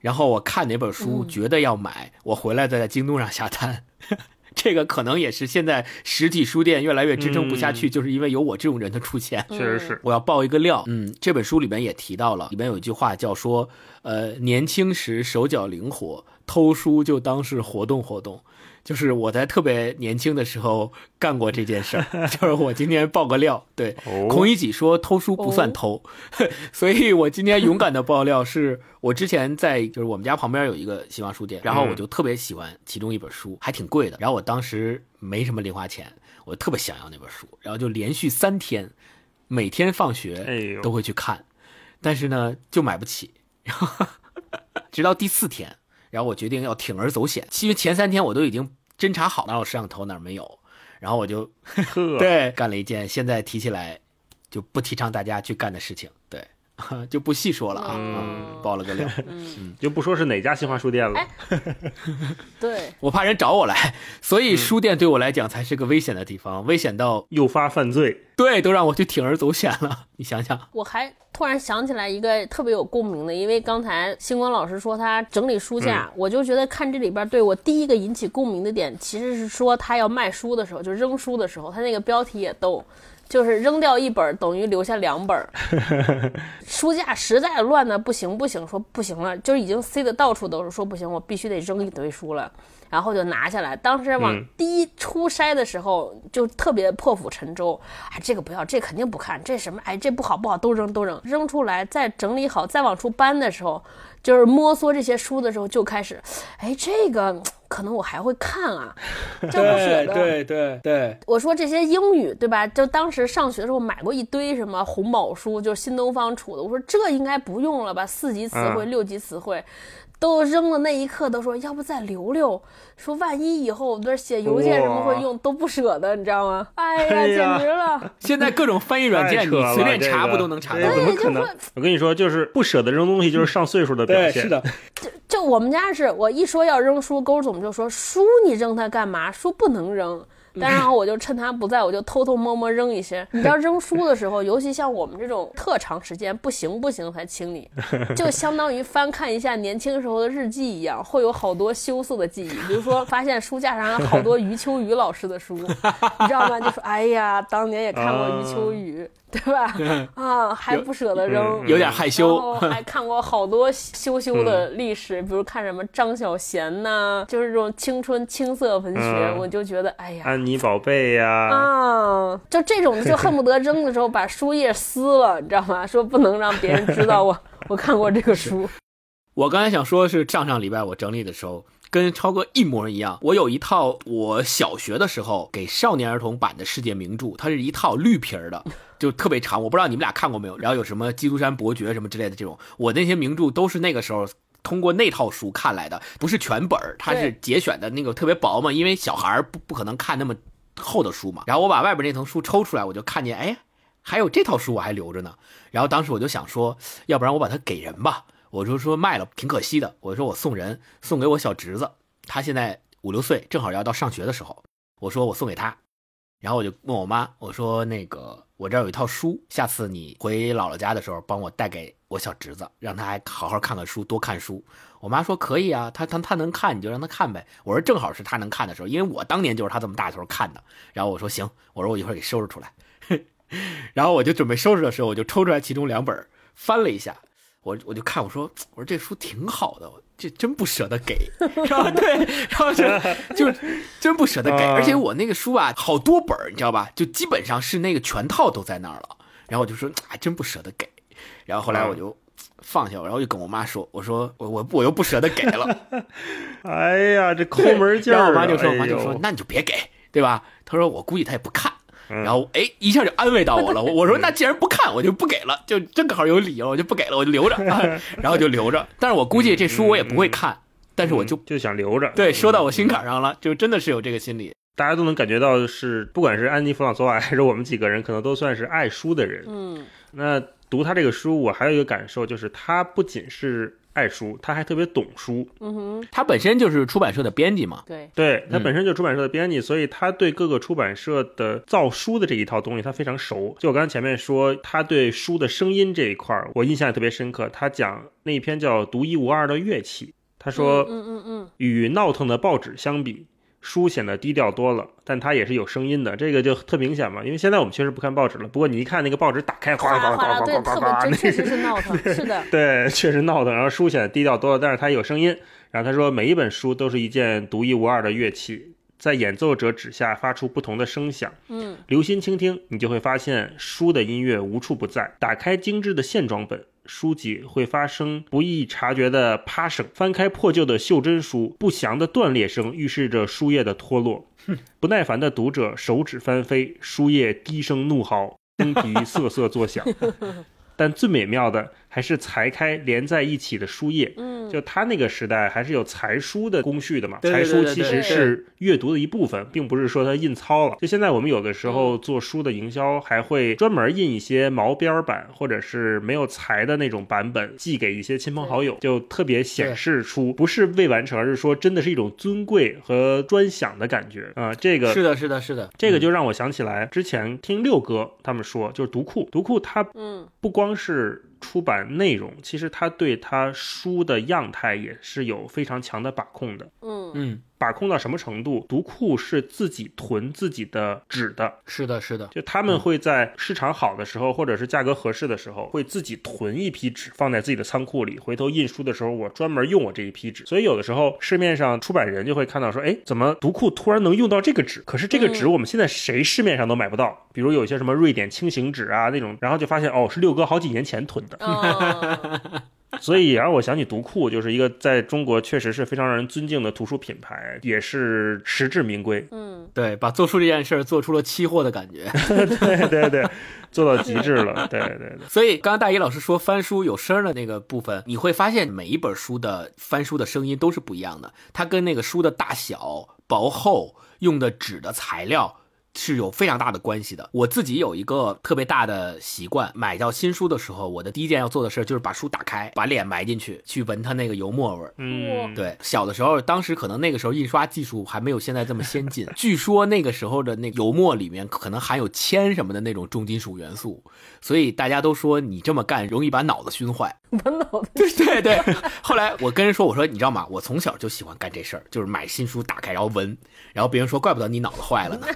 然后我看哪本书觉得要买，我回来再在京东上下单。这个可能也是现在实体书店越来越支撑不下去，就是因为有我这种人的出现。确实是，我要爆一个料，嗯，这本书里面也提到了，里面有一句话叫说，呃，年轻时手脚灵活，偷书就当是活动活动。就是我在特别年轻的时候干过这件事儿，就是我今天爆个料，对，哦。孔乙己说偷书不算偷，所以我今天勇敢的爆料是，我之前在就是我们家旁边有一个新华书店，然后我就特别喜欢其中一本书，还挺贵的，然后我当时没什么零花钱，我特别想要那本书，然后就连续三天，每天放哎学呦。都会去看，但是呢就买不起，然 后直到第四天。然后我决定要铤而走险，因为前三天我都已经侦查好哪有摄像头哪儿没有，然后我就呵，对干了一件现在提起来就不提倡大家去干的事情，对，就不细说了啊，嗯。嗯爆了个料，就不说是哪家新华书店了。哎 对，我怕人找我来，所以书店对我来讲才是个危险的地方，危险到诱发犯罪，对都让我去铤而走险了，你想想，我还突然想起来一个特别有共鸣的，因为刚才星光老师说他整理书架，我就觉得看这里边对我第一个引起共鸣的点，其实是说他要卖书的时候，就扔书的时候，他那个标题也逗。就是扔掉一本等于留下两本，书架实在乱的不行不行，说不行了，就是已经塞的到处都是，说不行，我必须得扔一堆书了，然后就拿下来。当时往嗯第一初筛的时候，就特别破釜沉舟，哎，这个不要，这肯定不看，这什么，哎，这不好不好，都扔都扔，扔出来，再整理好，再往出搬的时候，就是摸索这些书的时候，就开始，哎，这个可能我还会看啊，就不舍得。对对对，我说这些英语对吧？就当时上学的时候买过一堆什么红宝书，就是新东方出的。我说这应该不用了吧？四级词汇、六级词汇。都扔了那一刻，都说要不再留留，说万一以后我这写邮件什么会用，都不舍得，你知道吗？哎呀，简直了！现在各种翻译软件，你随便查不都能查到？怎么可能？我跟你说，就是不舍得扔东西，就是上岁数的表现。是的，就就我们家是，我一说要扔书，勾总就说书你扔它干嘛？书不能扔。然后我就趁他不在，我就偷偷摸摸扔一些。你知道扔书的时候，尤其像我们这种特长时间不行不行才清理，就相当于翻看一下年轻时候的日记一样，会有好多羞涩的记忆。比如说，发现书架上有好多余秋雨老师的书，你知道吗？就说哎呀，当年也看过余秋雨。对吧？啊，还不舍得扔，有点害羞。还 看过好多羞羞的历史，比如看什么张小娴呐，就是这种青春青涩文学，我就觉得哎呀，安妮宝贝呀，啊，就这种就恨不得扔的时候把书页撕了，你知道吗？说不能让别人知道我我看过这个书。我刚才想说是上上礼拜我整理的时候。跟超哥一模一样，我有一套我小学的时候给少年儿童版的世界名著，它是一套绿皮儿的，就特别长。我不知道你们俩看过没有。然后有什么《基督山伯爵》什么之类的这种，我那些名著都是那个时候通过那套书看来的，不是全本儿，它是节选的那个特别薄嘛，因为小孩儿不不可能看那么厚的书嘛。然后我把外边那层书抽出来，我就看见，哎，还有这套书我还留着呢。然后当时我就想说，要不然我把它给人吧。我就说卖了挺可惜的，我说我送人，送给我小侄子，他现在五六岁，正好要到上学的时候，我说我送给他，然后我就问我妈，我说那个我这儿有一套书，下次你回姥姥家的时候帮我带给我小侄子，让他好好看看书，多看书。我妈说可以啊，他他他能看你就让他看呗。我说正好是他能看的时候，因为我当年就是他这么大的时候看的。然后我说行，我说我一会儿给收拾出来，然后我就准备收拾的时候，我就抽出来其中两本翻了一下。我我就看我说我说这书挺好的，这真不舍得给，然后？对，然后就就真不舍得给，而且我那个书啊好多本你知道吧？就基本上是那个全套都在那儿了。然后我就说啊，真不舍得给。然后后来我就放下，然后就跟我妈说，我说我我我又不舍得给了。哎呀，这抠门劲儿！然后我妈就说，我妈就说，那你就别给，对吧？她说我估计她也不看。然后哎，一下就安慰到我了。我说那既然不看，我就不给了，就正好有理由，我就不给了，我就留着。然后就留着。但是我估计这书我也不会看，但是我就就想留着。对，说到我心坎上了，就真的是有这个心理。大家都能感觉到，是不管是安妮弗朗索瓦还是我们几个人，可能都算是爱书的人。嗯，那读他这个书，我还有一个感受，就是他不仅是。爱书，他还特别懂书。嗯哼，他本身就是出版社的编辑嘛。对，对他本身就是出版社的编辑，所以他对各个出版社的造书的这一套东西他非常熟。就我刚才前面说，他对书的声音这一块儿，我印象也特别深刻。他讲那一篇叫《独一无二的乐器》，他说，嗯嗯嗯，与闹腾的报纸相比。书显得低调多了，但它也是有声音的，这个就特明显嘛。因为现在我们确实不看报纸了，不过你一看那个报纸打开，哗哗哗哗哗哗哗，那确实是闹腾，是的，对，确实闹腾。然后书显得低调多了，但是它有声音。然后他说，每一本书都是一件独一无二的乐器，在演奏者指下发出不同的声响。嗯，留心倾听，你就会发现书的音乐无处不在。打开精致的线装本。书籍会发生不易察觉的啪声，翻开破旧的袖珍书，不祥的断裂声预示着书页的脱落。不耐烦的读者手指翻飞，书页低声怒嚎，封皮瑟瑟作响。但最美妙的。还是裁开连在一起的书页，嗯，就他那个时代还是有裁书的工序的嘛，裁书其实是阅读的一部分，并不是说它印糙了。就现在我们有的时候做书的营销，还会专门印一些毛边版或者是没有裁的那种版本，寄给一些亲朋好友，就特别显示出不是未完成，而是说真的是一种尊贵和专享的感觉。啊。这个是的，是的，是的，这个就让我想起来之前听六哥他们说，就是读库，读库它嗯。不光是。出版内容其实他对他书的样态也是有非常强的把控的。嗯嗯，把控到什么程度？读库是自己囤自己的纸的，是的，是的，就他们会在市场好的时候，或者是价格合适的时候，会自己囤一批纸放在自己的仓库里，回头印书的时候我专门用我这一批纸。所以有的时候市面上出版人就会看到说，哎，怎么读库突然能用到这个纸？可是这个纸我们现在谁市面上都买不到，比如有些什么瑞典轻型纸啊那种，然后就发现哦，是六哥好几年前囤的。嗯 所以也让我想起读库，就是一个在中国确实是非常让人尊敬的图书品牌，也是实至名归。嗯，对，把做书这件事儿做出了期货的感觉。对对对，做到极致了。对对对。所以刚刚大一老师说翻书有声的那个部分，你会发现每一本书的翻书的声音都是不一样的，它跟那个书的大小、薄厚、用的纸的材料。是有非常大的关系的。我自己有一个特别大的习惯，买到新书的时候，我的第一件要做的事就是把书打开，把脸埋进去，去闻它那个油墨味儿。嗯，对，小的时候，当时可能那个时候印刷技术还没有现在这么先进，据说那个时候的那油墨里面可能含有铅什么的那种重金属元素，所以大家都说你这么干容易把脑子熏坏。把脑袋对对对。后来我跟人说，我说你知道吗？我从小就喜欢干这事儿，就是买新书打开然后闻，然后别人说怪不得你脑子坏了呢。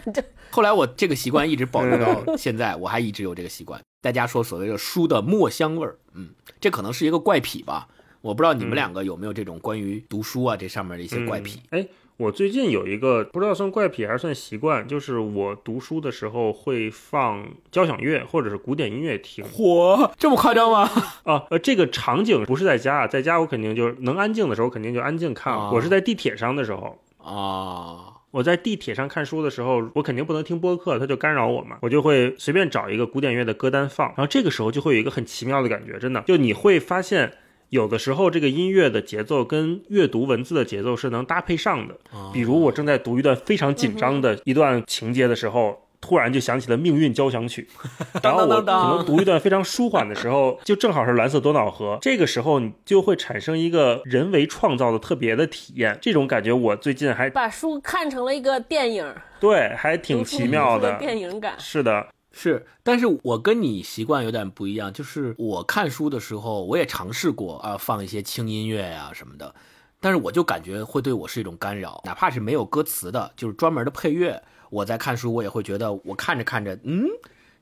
后来我这个习惯一直保留到现在，我还一直有这个习惯。大家说所谓的书的墨香味儿，嗯，这可能是一个怪癖吧。我不知道你们两个有没有这种关于读书啊这上面的一些怪癖。哎、我最近有一个不知道算怪癖还是算习惯，就是我读书的时候会放交响乐或者是古典音乐听。嚯，这么夸张吗？啊，呃，这个场景不是在家，在家我肯定就是能安静的时候肯定就安静看。啊我是在地铁上的时候，啊，我在地铁上看书的时候，我肯定不能听播客，它就干扰我嘛，我就会随便找一个古典乐的歌单放，然后这个时候就会有一个很奇妙的感觉，真的，就你会发现。有的时候，这个音乐的节奏跟阅读文字的节奏是能搭配上的。比如我正在读一段非常紧张的一段情节的时候，突然就想起了《命运交响曲》，然后我可能读一段非常舒缓的时候，就正好是蓝色多瑙河。这个时候你就会产生一个人为创造的特别的体验，这种感觉我最近还把书看成了一个电影，对，还挺奇妙的。电影感。是的，是，但是我跟你习惯有点不一样，就是我看书的时候，我也尝试过啊，放一些轻音乐呀、什么的，但是我就感觉会对我是一种干扰，哪怕是没有歌词的，就是专门的配乐，我在看书，我也会觉得我看着看着，嗯，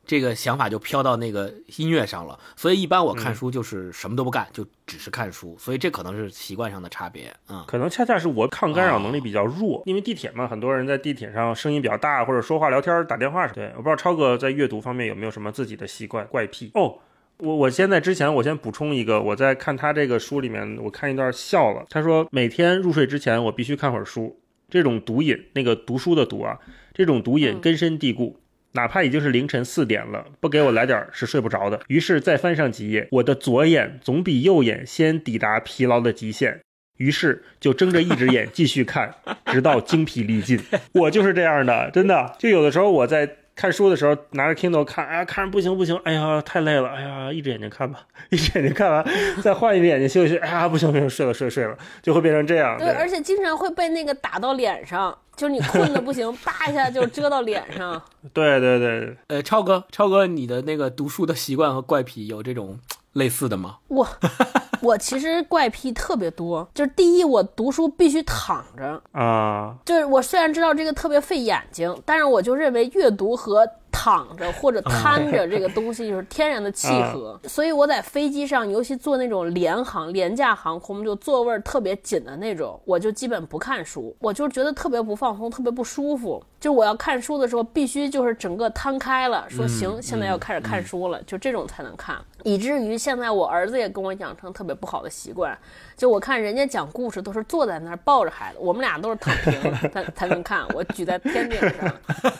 这个想法就飘到那个音乐上了，所以一般我看书就是什么都不干，就只是看书，所以这可能是习惯上的差别，嗯。可能恰恰是我抗干扰能力比较弱，因为地铁嘛，很多人在地铁上声音比较大，或者说话、聊天、打电话。对，我不知道超哥在阅读方面有没有什么自己的习惯怪癖哦。我我现在之前我先补充一个，我在看他这个书里面，我看一段笑了。他说每天入睡之前我必须看会儿书，这种毒瘾，那个读书的毒啊，这种毒瘾根深蒂固。哪怕已经是凌晨四点了，不给我来点儿是睡不着的。于是再翻上几页，我的左眼总比右眼先抵达疲劳的极限，于是就睁着一只眼继续看，直到精疲力尽。我就是这样的，真的。就有的时候我在看书的时候，拿着 Kindle 看，哎呀，看着不行不行，哎呀，太累了，哎呀，一只眼睛看吧，一只眼睛看完，再换一只眼睛休息，哎呀，不行不行，睡了睡了睡了，就会变成这样。对，而且经常会被那个打到脸上，就是你困的不行，叭一下就遮到脸上。对对对对，呃，超哥，超哥，你的那个读书的习惯和怪癖有这种类似的吗？我 我其实怪癖特别多，就是第一，我读书必须躺着，啊，就是我虽然知道这个特别费眼睛，但是我就认为阅读和躺着或者瘫着这个东西就是天然的契合，所以我在飞机上，尤其坐那种联航、廉价航空，就座位儿特别紧的那种，我就基本不看书，我就觉得特别不放松，特别不舒服。就我要看书的时候，必须就是整个摊开了，说行，现在要开始看书了，就这种才能看。以至于现在我儿子也跟我养成特别不好的习惯，就我看人家讲故事都是坐在那儿抱着孩子，我们俩都是躺平才才能看，我举在天顶上，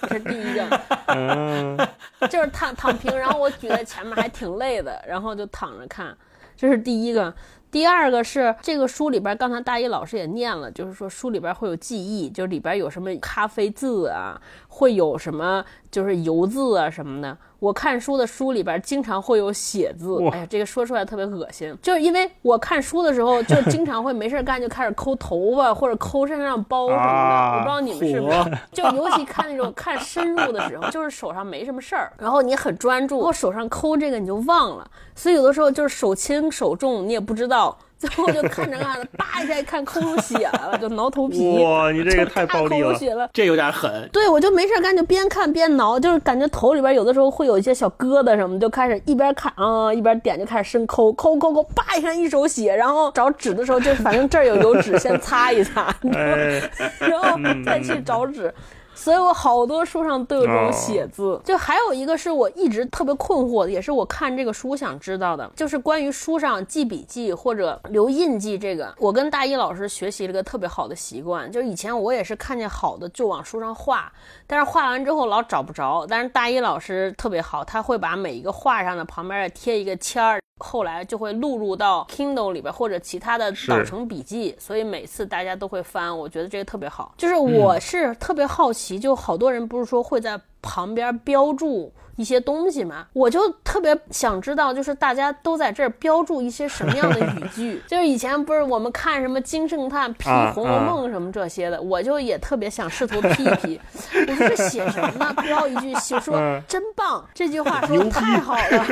这是第一个。嗯，就是躺躺平，然后我举在前面还挺累的，然后就躺着看，这是第一个。第二个是这个书里边，刚才大一老师也念了，就是说书里边会有记忆，就里边有什么咖啡渍啊，会有什么就是油渍啊什么的。我看书的书里边经常会有血字，哇哎呀，这个说出来特别恶心，就是因为我看书的时候，就 经常会没事干就开始抠头发或者抠身上包什么的，啊我不知道你们是不是。就尤其看那种看深入的时候，就是手上没什么事儿，然后你很专注，然后手上抠这个你就忘了，所以有的时候就是手轻手重，你也不知道最后就看着看着，叭一下一看抠出血来了，就挠头皮。哇，你这个太暴力了！这有点狠。对，我就没事干就边看边挠，就是感觉头里边有的时候会有一些小疙瘩什么，就开始一边看啊一边点，就开始深抠抠抠抠，叭一下一手血，然后找纸的时候就反正这儿有油纸，先擦一擦，然后再去找纸。所以我好多书上都有这种写字，就还有一个是我一直特别困惑的，也是我看这个书想知道的，就是关于书上记笔记或者留印记这个。我跟大一老师学习了个特别好的习惯，就是以前我也是看见好的就往书上画，但是画完之后老找不着。但是大一老师特别好，他会把每一个画上的旁边贴一个签儿。后来就会录入到 Kindle 里边或者其他的导成笔记，所以每次大家都会翻，我觉得这个特别好。就是我是特别好奇，就好多人不是说会在旁边标注一些东西嘛？我就特别想知道，就是大家都在这儿标注一些什么样的语句？就是以前不是我们看什么金圣叹批《红楼梦》什么这些的，我就也特别想试图批一批。我说这写什么呢？标一句写说真棒，这句话说太好了。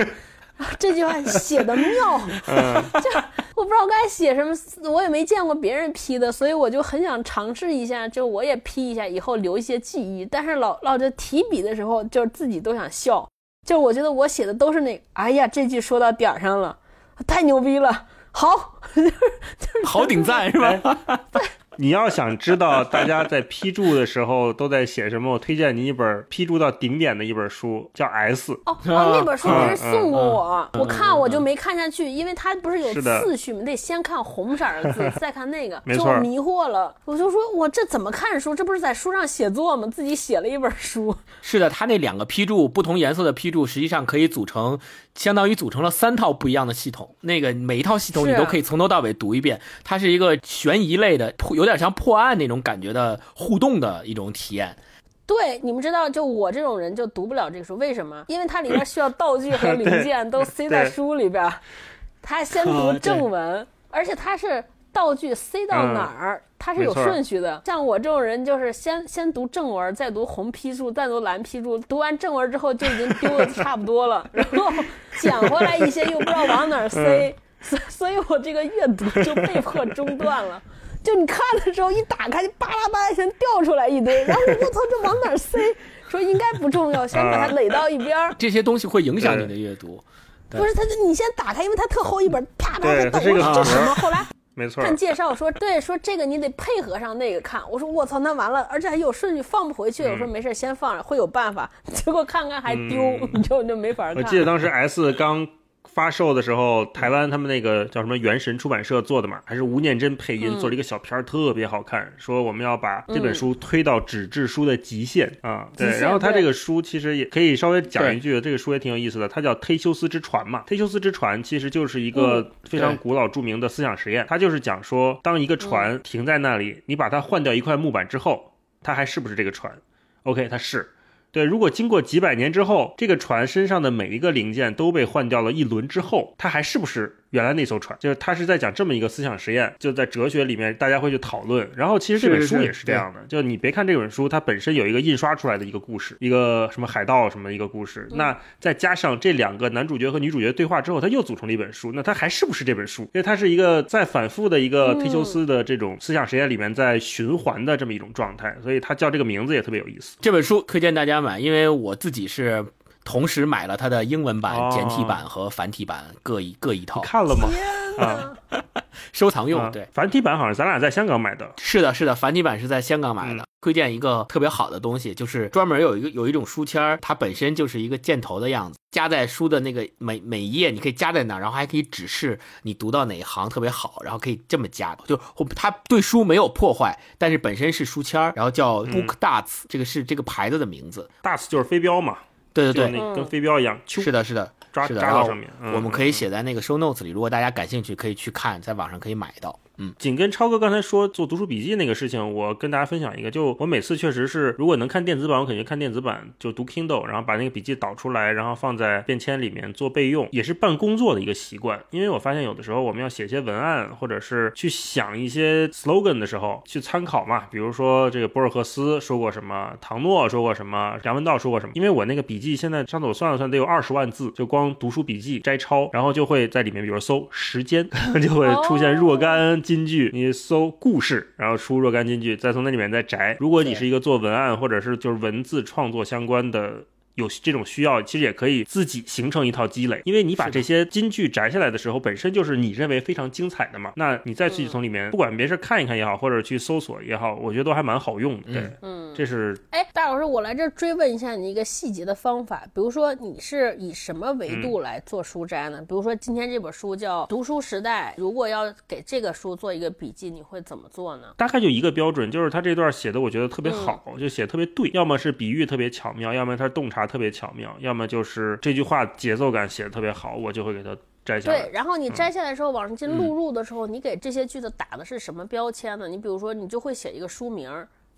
这句话写的妙，就我不知道该写什么，我也没见过别人批的，所以我就很想尝试一下，就我也批一下，以后留一些记忆。但是老老这提笔的时候，就自己都想笑，就我觉得我写的都是那，哎呀，这句说到点儿上了，太牛逼了，好，就是就是好顶赞是吧？对。你要想知道大家在批注的时候都在写什么，我推荐你一本批注到顶点的一本书，叫《S》。哦哦，那本书别人送过我，我看我就没看下去，因为它不是有次序吗？得先看红色的字，再看那个，就迷惑了。我就说，我这怎么看书？这不是在书上写作吗？自己写了一本书。是的，它那两个批注，不同颜色的批注，实际上可以组成，相当于组成了三套不一样的系统。那个每一套系统你都可以从头到尾读一遍。它是一个悬疑类的，有点。有点像破案那种感觉的互动的一种体验。对，你们知道，就我这种人就读不了这个书，为什么？因为它里面需要道具和 零件都塞在书里边，他先读正文，而且它是道具塞到哪儿，它是有顺序的。像我这种人，就是先先读正文，再读红批注，再读蓝批注，读完正文之后就已经丢的差不多了，然后捡回来一些又不知道往哪儿塞，所所以我这个阅读就被迫中断了。就你看的时候，一打开就巴拉巴拉先掉出来一堆，然后我操，这往哪塞？说应该不重要，先把它垒到一边儿。这些东西会影响你的阅读。不是他，你先打开，因为它特厚一本，啪啪的抖。我说这什么？后来没错，看介绍说，对，说这个你得配合上那个看。我说我操，那完了，而且还有顺序，放不回去。我说没事，先放着，会有办法。结果看看还丢，你就就没法看。我记得当时 S 刚。发售的时候，台湾他们那个叫什么元神出版社做的嘛，还是吴念真配音做了一个小片儿，特别好看。说我们要把这本书推到纸质书的极限啊！对，然后他这个书其实也可以稍微讲一句，这个书也挺有意思的，它叫《忒修斯之船》嘛。忒修斯之船其实就是一个非常古老著名的思想实验，它就是讲说，当一个船停在那里，你把它换掉一块木板之后，它还是不是这个船？OK，它是。对，如果经过几百年之后，这个船身上的每一个零件都被换掉了一轮之后，它还是不是？原来那艘船，就是他是在讲这么一个思想实验，就在哲学里面，大家会去讨论。然后其实这本书也是这样的，就你别看这本书，它本身有一个印刷出来的一个故事，一个什么海盗什么一个故事，那再加上这两个男主角和女主角对话之后，它又组成了一本书。那它还是不是这本书？因为它是一个在反复的一个忒修斯的这种思想实验里面在循环的这么一种状态，所以它叫这个名字也特别有意思。这本书推荐大家买，因为我自己是。同时买了它的英文版、简体版和繁体版各一各一套，看了吗？啊，收藏用。对，繁体版好像咱俩在香港买的。是的，是的，繁体版是在香港买的。推荐一个特别好的东西，就是专门有一个有一种书签儿它本身就是一个箭头的样子，夹在书的那个每每一页，你可以夹在那儿，然后还可以指示你读到哪一行特别好，然后可以这么夹，就它对书没有破坏，但是本身是书签儿然后叫 Book Dots，这个是这个牌子的名字，Dots 就是飞镖嘛。对对对，跟飞镖一样，是的，是的，抓是的。扎到上面。我们可以写在那个 show notes 里，如果大家感兴趣，可以去看，在网上可以买到。嗯，紧跟超哥刚才说做读书笔记那个事情，我跟大家分享一个，就我每次确实是，如果能看电子版，我肯定看电子版，就读 Kindle，然后把那个笔记导出来，然后放在便签里面做备用，也是办工作的一个习惯。因为我发现有的时候我们要写一些文案，或者是去想一些 slogan 的时候，去参考嘛，比如说这个博尔赫斯说过什么，唐诺说过什么，梁文道说过什么。因为我那个笔记现在上次我算了算，得有二十万字，就光读书笔记摘抄，然后就会在里面，比如搜时间，就会出现若干金句。你搜故事，然后出若干金句，再从那里面再摘。如果你是一个做文案或者是就是文字创作相关的。有这种需要，其实也可以自己形成一套积累，因为你把这些金句摘下来的时候，本身就是你认为非常精彩的嘛。那你再去从里面，不管没事看一看也好，或者去搜索也好，我觉得都还蛮好用的。对，嗯，这是哎，大老师，我来这追问一下你一个细节的方法，比如说你是以什么维度来做书摘呢？比如说今天这本书叫《读书时代》，如果要给这个书做一个笔记，你会怎么做呢？大概就一个标准，就是他这段写的我觉得特别好，就写特别对，要么是比喻特别巧妙，要么他洞察特别巧妙，要么就是这句话节奏感写的特别好，我就会给它摘下来。对，然后你摘下来的时候，往上进录入的时候，你给这些句子打的是什么标签呢？你比如说，你就会写一个书名，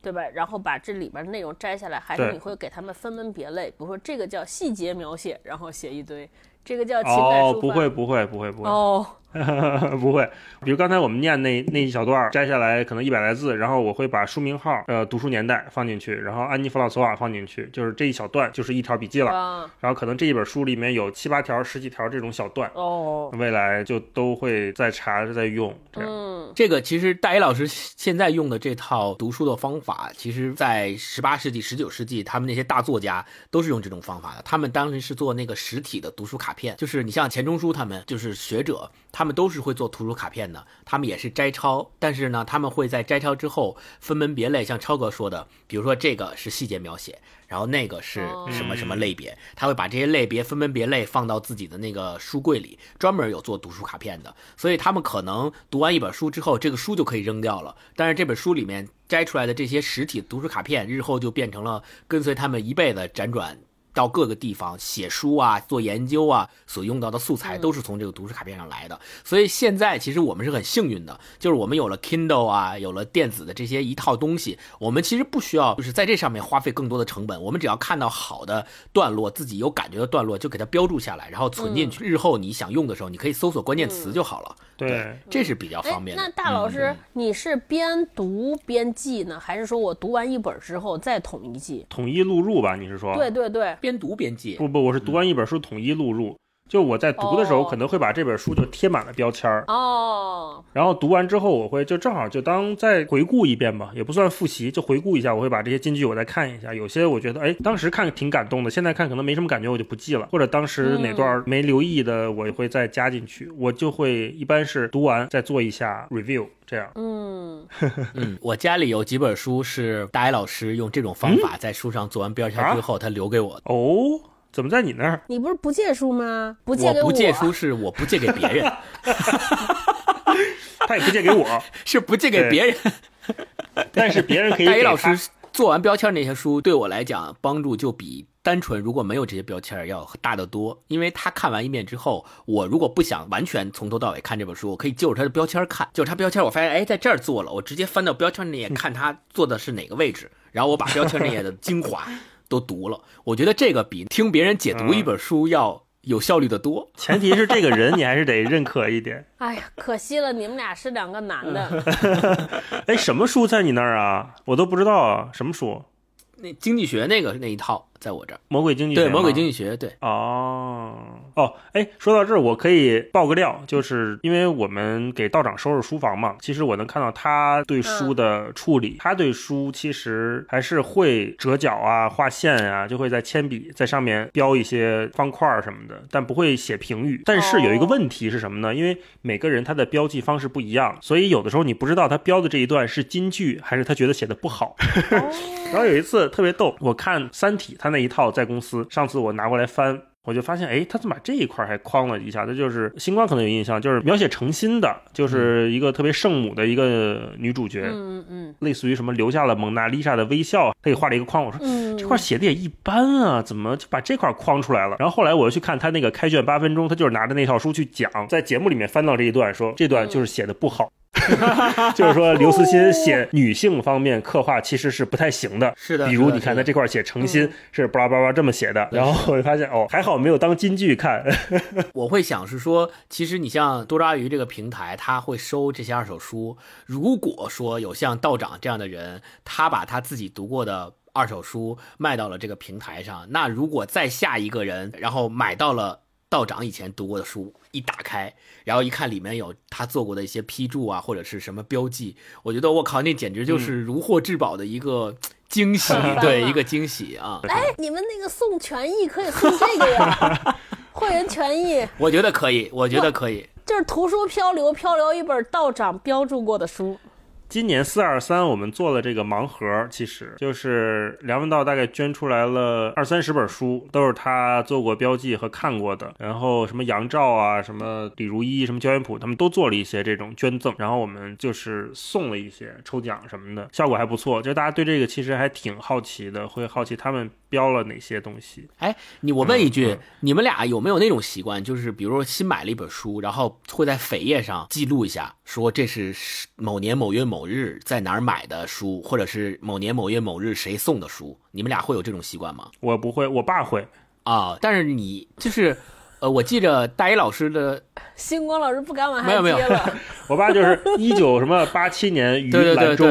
对吧？然后把这里边的内容摘下来，还是你会给他们分门别类？比如说这个叫细节描写，然后写一堆；这个叫情感抒，发。哦不会，不会，不会，不会。哦，不会，比如刚才我们念那那一小段儿摘下来，可能一百来字，然后我会把书名号、呃读书年代放进去，然后安妮弗朗索瓦放进去，就是这一小段就是一条笔记了。啊，然后可能这一本书里面有七八条、十几条这种小段，哦，未来就都会再查再用。这样，嗯，这个其实大一老师现在用的这套读书的方法，其实在十八世纪、十九世纪，他们那些大作家都是用这种方法的。他们当时是做那个实体的读书卡片，就是你像钱钟书他们，就是学者，他们都是会做图书卡片的。他们也是摘抄，但是呢，他们会在摘抄之后分门别类，像超哥说的，比如说这个是细节描写，然后那个是什么什么类别，他会把这些类别分门别类放到自己的那个书柜里，专门有做读书卡片的。所以他们可能读完一本书之后，这个书就可以扔掉了，但是这本书里面摘出来的这些实体读书卡片，日后就变成了跟随他们一辈子辗转。到各个地方写书啊、做研究啊，所用到的素材都是从这个读书卡片上来的。所以现在其实我们是很幸运的，就是我们有了 Kindle 啊，有了电子的这些一套东西，我们其实不需要就是在这上面花费更多的成本。我们只要看到好的段落，自己有感觉的段落，就给它标注下来，然后存进去。日后你想用的时候，你可以搜索关键词就好了。对，这是比较哎方，便的。那大老师，你是边读边记呢，还是说我读完一本之后再统一记？统一录入吧？你是说？对对对，边读边记。不不，我是读完一本书统一录入。就我在读的时候，哦可能会把这本书就贴满了标签儿，哦，然后读完之后，我会就正好就当再回顾一遍吧，也不算复习，就回顾一下。我会把这些金句我再看一下，有些我觉得哎，当时看挺感动的，现在看可能没什么感觉，我就不记了。或者当时哪段没留意的，我会再加进去。我就会一般是读完再做一下 review，这样。嗯，嗯，我家里有几本书是大一老师用这种方法在书上做完标签之后，他留给我的。哦，怎么在你那儿？你不是不借书吗？不借给我不借书，是我不借给别人，他也不借给我，是不借给别人。但是别人可以大一。老师做完标签那些书，对我来讲帮助就比单纯如果没有这些标签要大得多。因为他看完一遍之后，我如果不想完全从头到尾看这本书，我可以就着他的标签看，就是他标签，我发现哎在这儿做了，我直接翻到标签那页看他做的是哪个位置，然后我把标签那页的精华都读了。我觉得这个比听别人解读一本书要有效率的多。前提是这个人你还是得认可一点。哎呀，可惜了，你们俩是两个男的。哎，什么书在你那儿啊？我都不知道啊，什么书？那经济学那个那一套在我这儿，魔鬼经济学对。魔鬼经济学，对，哦哦，哎，说到这儿，我可以爆个料，就是因为我们给道长收拾书房嘛，其实我能看到他对书的处理，他对书其实还是会折角啊、画线啊，就会在铅笔在上面标一些方块儿什么的，但不会写评语。但是有一个问题是什么呢？因为每个人他的标记方式不一样，所以有的时候你不知道他标的这一段是金句，还是他觉得写的不好。然后有一次特别逗，我看《三体》他那一套在公司，上次我拿过来翻。我就发现，哎，他怎么把这一块还框了一下？他就是星光可能有印象，就是描写诚心的，就是一个特别圣母的一个女主角，嗯嗯类似于什么留下了蒙娜丽莎的微笑，他给画了一个框。我说嗯，这块写的也一般啊，怎么就把这块框出来了？然后后来我又去看他那个开卷八分钟，他就是拿着那套书去讲，在节目里面翻到这一段，说这段就是写的不好。就是说刘慈欣写女性方面刻画其实是不太行的。是的，比如你看他这块写诚心是巴拉巴拉这么写的，然后我就发现哦，还好没有当金句看。我会想是说，其实你像多抓鱼这个平台，他会收这些二手书。如果说有像道长这样的人，他把他自己读过的二手书卖到了这个平台上，那如果再下一个人，然后买到了道长以前读过的书，一打开，然后一看里面有他做过的一些批注啊，或者是什么标记，我觉得我靠，那简直就是如获至宝的一个惊喜，对，一个惊喜啊！哎，你们那个送权益可以送这个呀，会员权益，我觉得可以，我觉得可以，就是图书漂流，漂流一本道长标注过的书。今年四二三，我们做了这个盲盒，其实就是梁文道大概捐出来了二三十本书，都是他做过标记和看过的。然后什么杨照啊，什么李如一，什么焦元溥，他们都做了一些这种捐赠。然后我们就是送了一些抽奖什么的，效果还不错。就大家对这个其实还挺好奇的，会好奇他们标了哪些东西。哎，你我问一句，你们俩有没有那种习惯，就是比如说新买了一本书，然后会在扉页上记录一下，说这是某年某月某。某日在哪儿买的书，或者是某年某月某日谁送的书，你们俩会有这种习惯吗？我不会，我爸会啊。但是你就是，呃，我记着大一老师的星光老师不敢往下接了。我爸就是一九什么八七年于兰州，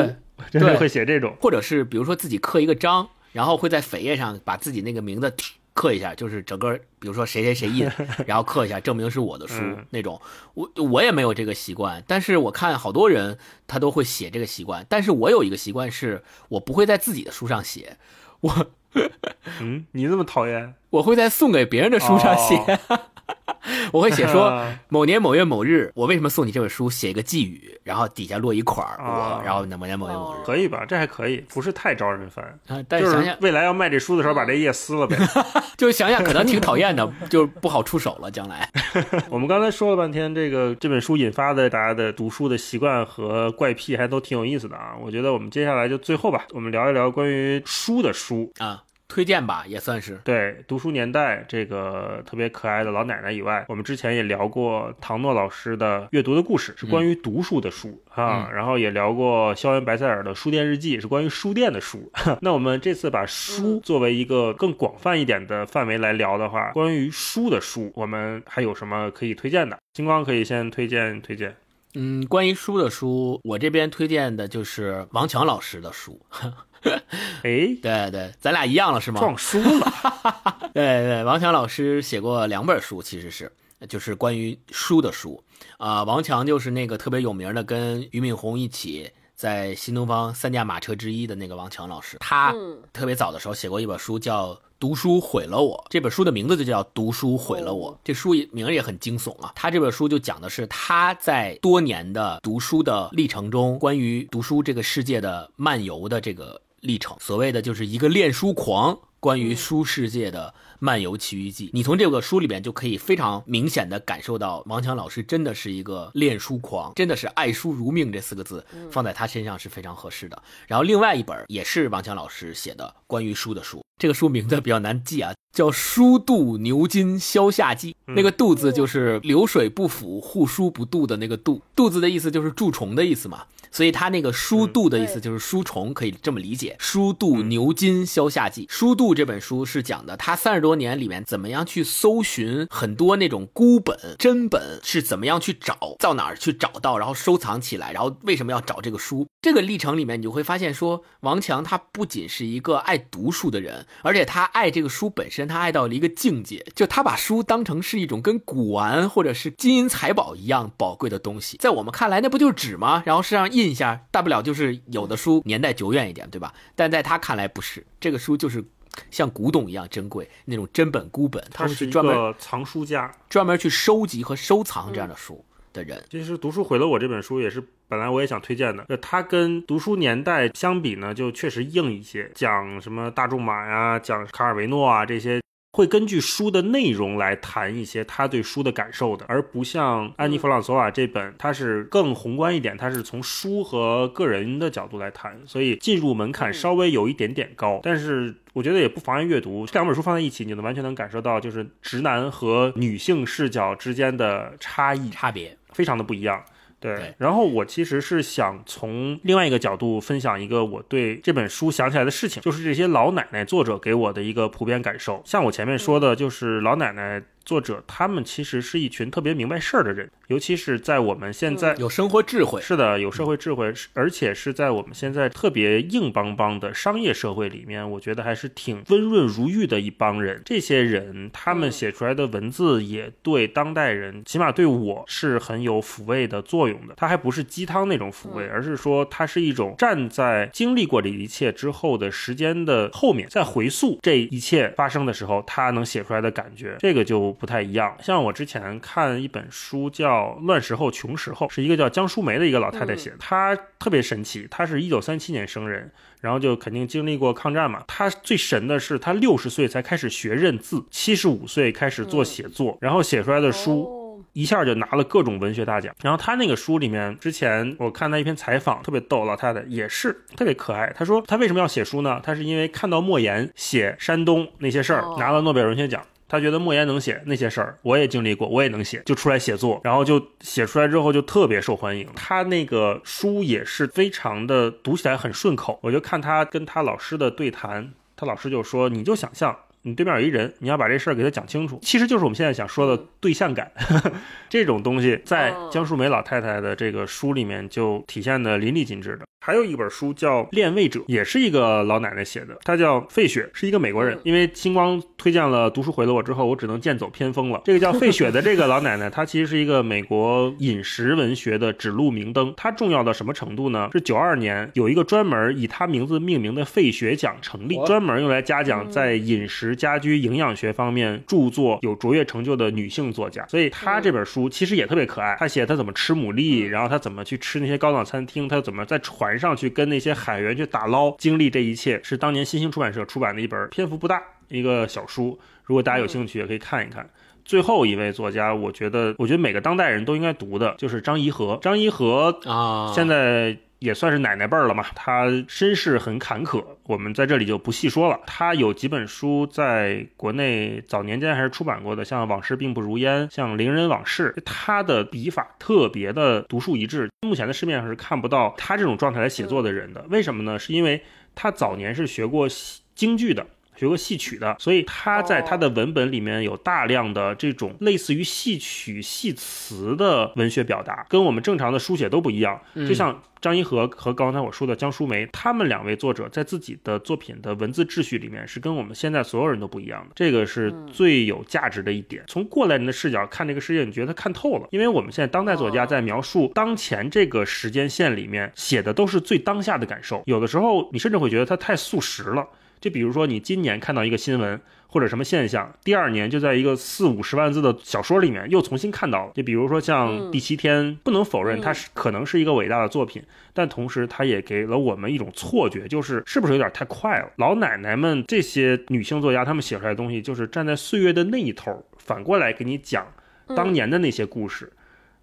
真的会写这种，或者是比如说自己刻一个章，然后会在扉页上把自己那个名字。刻一下，就是整个，比如说谁谁谁印，然后刻一下，证明是我的书那种。我我也没有这个习惯，但是我看好多人他都会写这个习惯。但是我有一个习惯，是我不会在自己的书上写。我，嗯，你这么讨厌？我会在送给别人的书上写。我会写说 某年某月某日，我为什么送你这本书？写一个寄语，然后底下落一块儿我，然后某年某月某日，可以吧？这还可以，不是太招人烦。啊，但是想想未来要卖这书的时候，把这页撕了呗。就想想可能挺讨厌的，就不好出手了。将来，我们刚才说了半天，这个这本书引发的大家的读书的习惯和怪癖，还都挺有意思的啊。我觉得我们接下来就最后吧，我们聊一聊关于书的书啊。推荐吧，也算是对读书年代这个特别可爱的老奶奶以外，我们之前也聊过唐诺老师的阅读的故事，是关于读书的书啊，然后也聊过肖恩白塞尔的书店日记，是关于书店的书。那我们这次把书作为一个更广泛一点的范围来聊的话，关于书的书，我们还有什么可以推荐的？星光可以先推荐推荐。嗯，关于书的书，我这边推荐的就是王强老师的书。哎，对对，咱俩一样了是吗？撞书了。对对，王强老师写过两本书，其实是就是关于书的书啊。王强就是那个特别有名的，跟俞敏洪一起在新东方三驾马车之一的那个王强老师。他特别早的时候写过一本书，叫《读书毁了我》。这本书的名字就叫《读书毁了我》。这书名也很惊悚啊。他这本书就讲的是他在多年的读书的历程中，关于读书这个世界的漫游的这个。历程，所谓的就是一个恋书狂，关于书世界的漫游奇遇记。你从这个书里边就可以非常明显的感受到，王强老师真的是一个恋书狂，真的是爱书如命这四个字放在他身上是非常合适的。然后另外一本也是王强老师写的关于书的书，这个书名字比较难记啊，叫《书渡牛津消夏记》。那个“渡”字就是流水不腐，护书不渡的那个“渡”，“渡”字的意思就是蛀虫的意思嘛。所以他那个书度的意思就是书虫，可以这么理解。书度牛津消夏记，书度这本书是讲的他三十多年里面怎么样去搜寻很多那种孤本真本是怎么样去找到哪儿去找到，然后收藏起来，然后为什么要找这个书？这个历程里面你就会发现说，王强他不仅是一个爱读书的人，而且他爱这个书本身，他爱到了一个境界，就他把书当成是一种跟古玩或者是金银财宝一样宝贵的东西。在我们看来，那不就是纸吗？然后是让印。印一下，大不了就是有的书年代久远一点，对吧？但在他看来不是，这个书就是像古董一样珍贵，那种真本孤本。他是专门藏书家，专门去收集和收藏这样的书的人。其实《读书毁了我》这本书也是本来我也想推荐的，它跟《读书年代》相比呢，就确实硬一些，讲什么大仲马呀，讲卡尔维诺啊这些。会根据书的内容来谈一些他对书的感受的，而不像安妮弗朗索瓦这本，它是更宏观一点，它是从书和个人的角度来谈，所以进入门槛稍微有一点点高。但是我觉得也不妨碍阅读，这两本书放在一起，你能完全能感受到就是直男和女性视角之间的差异差别，非常的不一样。对，然后我其实是想从另外一个角度分享一个我对这本书想起来的事情，就是这些老奶奶作者给我的一个普遍感受。像我前面说的，就是老奶奶。作者他们其实是一群特别明白事儿的人，尤其是在我们现在有生活智慧，是的，有社会智慧，而且是在我们现在特别硬邦邦的商业社会里面，我觉得还是挺温润如玉的一帮人。这些人他们写出来的文字也对当代人，起码对我是很有抚慰的作用的。它还不是鸡汤那种抚慰，而是说它是一种站在经历过这一切之后的时间的后面，在回溯这一切发生的时候，他能写出来的感觉，这个就。不太一样，像我之前看一本书叫《乱时候穷时候》，是一个叫江淑梅的一个老太太写的，她特别神奇，她是一九三七年生人，然后就肯定经历过抗战嘛。她最神的是，她六十岁才开始学认字，七十五岁开始做写作，然后写出来的书一下就拿了各种文学大奖。然后她那个书里面，之前我看她一篇采访，特别逗，老太太也是特别可爱。她说她为什么要写书呢？她是因为看到莫言写山东那些事儿，拿了诺贝尔文学奖。他觉得莫言能写那些事儿，我也经历过，我也能写，就出来写作，然后就写出来之后就特别受欢迎。他那个书也是非常的读起来很顺口，我就看他跟他老师的对谈，他老师就说：“你就想象你对面有一人，你要把这事儿给他讲清楚，其实就是我们现在想说的对象感，这种东西在江淑梅老太太的这个书里面就体现的淋漓尽致的。”还有一本书叫《恋位者》，也是一个老奶奶写的，她叫费雪，是一个美国人。因为星光推荐了读书毁了我之后，我只能剑走偏锋了。这个叫费雪的这个老奶奶，她其实是一个美国饮食文学的指路明灯。她重要到什么程度呢？是九二年有一个专门以她名字命名的费雪奖成立，专门用来嘉奖在饮食、家居、营养学方面著作有卓越成就的女性作家。所以她这本书其实也特别可爱。她写她怎么吃牡蛎，然后她怎么去吃那些高档餐厅，她怎么在传。船上去跟那些海员去打捞，经历这一切是当年新兴出版社出版的一本篇幅不大一个小书。如果大家有兴趣，也可以看一看。最后一位作家，我觉得，我觉得每个当代人都应该读的就是张颐和。张颐和啊，现在。也算是奶奶辈儿了嘛，他身世很坎坷，我们在这里就不细说了。他有几本书在国内早年间还是出版过的，像《往事并不如烟》，像《伶人往事》，他的笔法特别的独树一帜。目前的市面上是看不到他这种状态来写作的人的。为什么呢？是因为他早年是学过京剧的。学过戏曲的，所以他在他的文本里面有大量的这种类似于戏曲戏词的文学表达，跟我们正常的书写都不一样。就像张一和和刚才我说的江淑梅，他们两位作者在自己的作品的文字秩序里面是跟我们现在所有人都不一样的，这个是最有价值的一点。从过来人的视角看这个世界，你觉得他看透了，因为我们现在当代作家在描述当前这个时间线里面写的都是最当下的感受，有的时候你甚至会觉得他太速食了。就比如说，你今年看到一个新闻或者什么现象，第二年就在一个四五十万字的小说里面又重新看到了。就比如说像《第七天》，不能否认它是可能是一个伟大的作品，但同时它也给了我们一种错觉，就是是不是有点太快了？老奶奶们这些女性作家，她们写出来的东西，就是站在岁月的那一头，反过来给你讲当年的那些故事。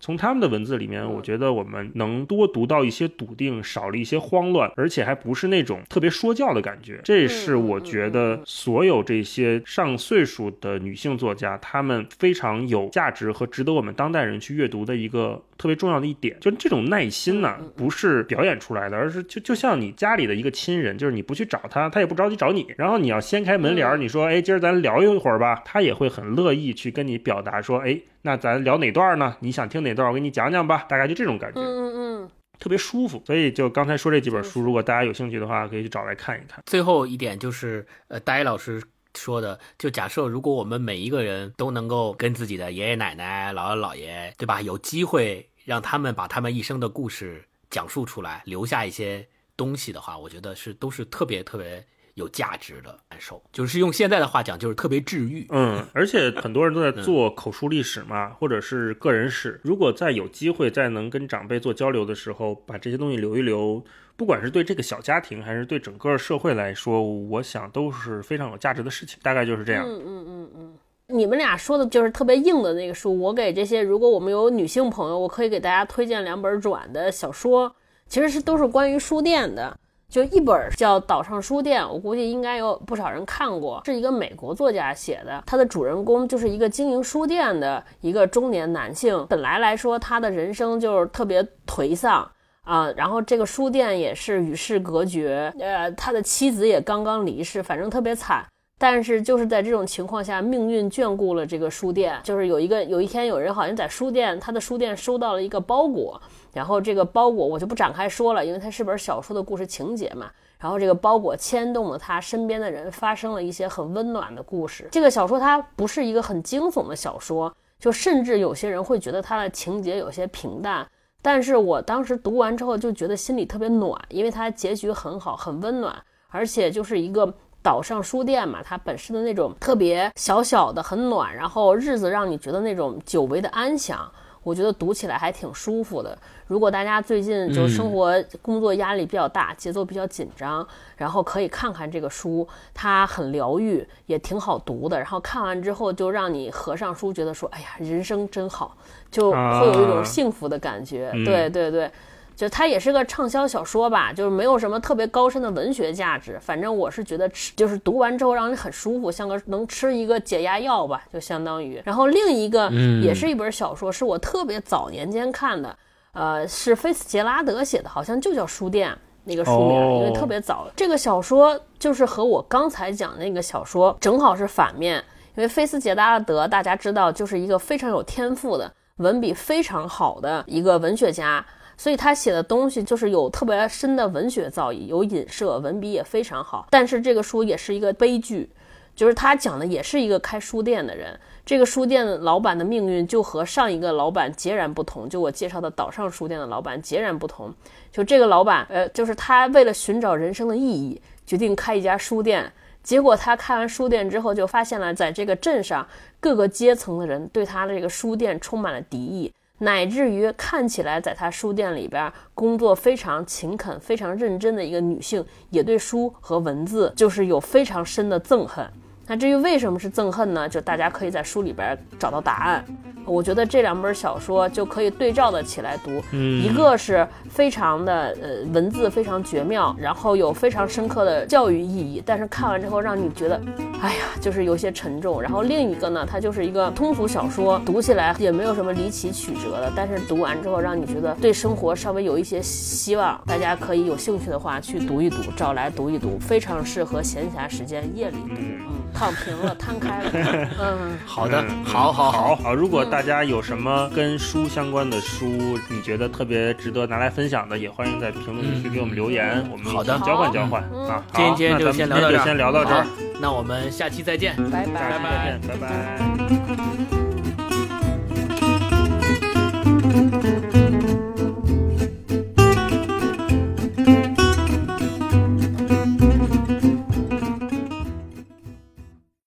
从他们的文字里面，我觉得我们能多读到一些笃定，少了一些慌乱，而且还不是那种特别说教的感觉。这是我觉得所有这些上岁数的女性作家，她们非常有价值和值得我们当代人去阅读的一个特别重要的一点。就这种耐心呢，不是表演出来的，而是就就像你家里的一个亲人，就是你不去找他，他也不着急找你。然后你要掀开门帘儿，你说：“哎，今儿咱聊一会儿吧。”他也会很乐意去跟你表达说：“哎。”那咱聊哪段呢？你想听哪段？我给你讲讲吧。大概就这种感觉，嗯嗯嗯，特别舒服。所以就刚才说这几本书，如果大家有兴趣的话，可以去找来看一看。最后一点就是，呃，戴老师说的，就假设如果我们每一个人都能够跟自己的爷爷奶奶、姥姥姥爷，对吧？有机会让他们把他们一生的故事讲述出来，留下一些东西的话，我觉得是都是特别特别。有价值的感受，就是用现在的话讲，就是特别治愈。嗯，而且很多人都在做口述历史嘛，或者是个人史。如果再有机会，再能跟长辈做交流的时候，把这些东西留一留，不管是对这个小家庭，还是对整个社会来说，我想都是非常有价值的事情。大概就是这样。嗯嗯嗯嗯。你们俩说的就是特别硬的那个书，我给这些，如果我们有女性朋友，我可以给大家推荐两本软的小说，其实是都是关于书店的。就一本叫《岛上书店》，我估计应该有不少人看过，是一个美国作家写的。他的主人公就是一个经营书店的一个中年男性，本来来说他的人生就是特别颓丧啊，然后这个书店也是与世隔绝，呃，他的妻子也刚刚离世，反正特别惨。但是就是在这种情况下，命运眷顾了这个书店，就是有一个有一天有人好像在书店，他的书店收到了一个包裹。然后这个包裹我就不展开说了，因为它是本小说的故事情节嘛。然后这个包裹牵动了他身边的人，发生了一些很温暖的故事。这个小说它不是一个很惊悚的小说，就甚至有些人会觉得它的情节有些平淡。但是我当时读完之后就觉得心里特别暖，因为它结局很好，很温暖，而且就是一个岛上书店嘛，它本身的那种特别小小的很暖，然后日子让你觉得那种久违的安详。我觉得读起来还挺舒服的。如果大家最近就生活工作压力比较大，节奏比较紧张，然后可以看看这个书，它很疗愈，也挺好读的。然后看完之后，就让你合上书，觉得说：“哎呀，人生真好，就会有一种幸福的感觉。”对对对。就它也是个畅销小说吧，就是没有什么特别高深的文学价值。反正我是觉得吃，就是读完之后让你很舒服，像个能吃一个解压药吧，就相当于。然后另一个也是一本小说，是我特别早年间看的，呃，是菲茨杰拉德写的，好像就叫《书店》那个书名，因为特别早。这个小说就是和我刚才讲那个小说正好是反面，因为菲茨杰拉德大家知道就是一个非常有天赋的文笔非常好的一个文学家。所以他写的东西就是有特别深的文学造诣，有隐射，文笔也非常好。但是这个书也是一个悲剧，就是他讲的也是一个开书店的人，这个书店老板的命运就和上一个老板截然不同。就我介绍的岛上书店的老板截然不同。就这个老板，呃，就是他为了寻找人生的意义，决定开一家书店。结果他开完书店之后，就发现了在这个镇上各个阶层的人对他的这个书店充满了敌意。乃至于看起来在他书店里边工作非常勤恳、非常认真的一个女性，也对书和文字就是有非常深的憎恨。那至于为什么是憎恨呢？就大家可以在书里边找到答案。我觉得这两本小说就可以对照的起来读，一个是非常的呃文字非常绝妙，然后有非常深刻的教育意义，但是看完之后让你觉得，哎呀，就是有些沉重。然后另一个呢，它就是一个通俗小说，读起来也没有什么离奇曲折的，但是读完之后让你觉得对生活稍微有一些希望。大家可以有兴趣的话去读一读，找来读一读，非常适合闲暇时间夜里读，嗯。躺平了，摊开了。嗯，好的，好，好，好，好。如果大家有什么跟书相关的书，你觉得特别值得拿来分享的，也欢迎在评论区给我们留言，我们好的交换交换啊。今天就先聊到这儿，先聊到这儿。那我们下期再见，拜拜，拜拜，拜拜。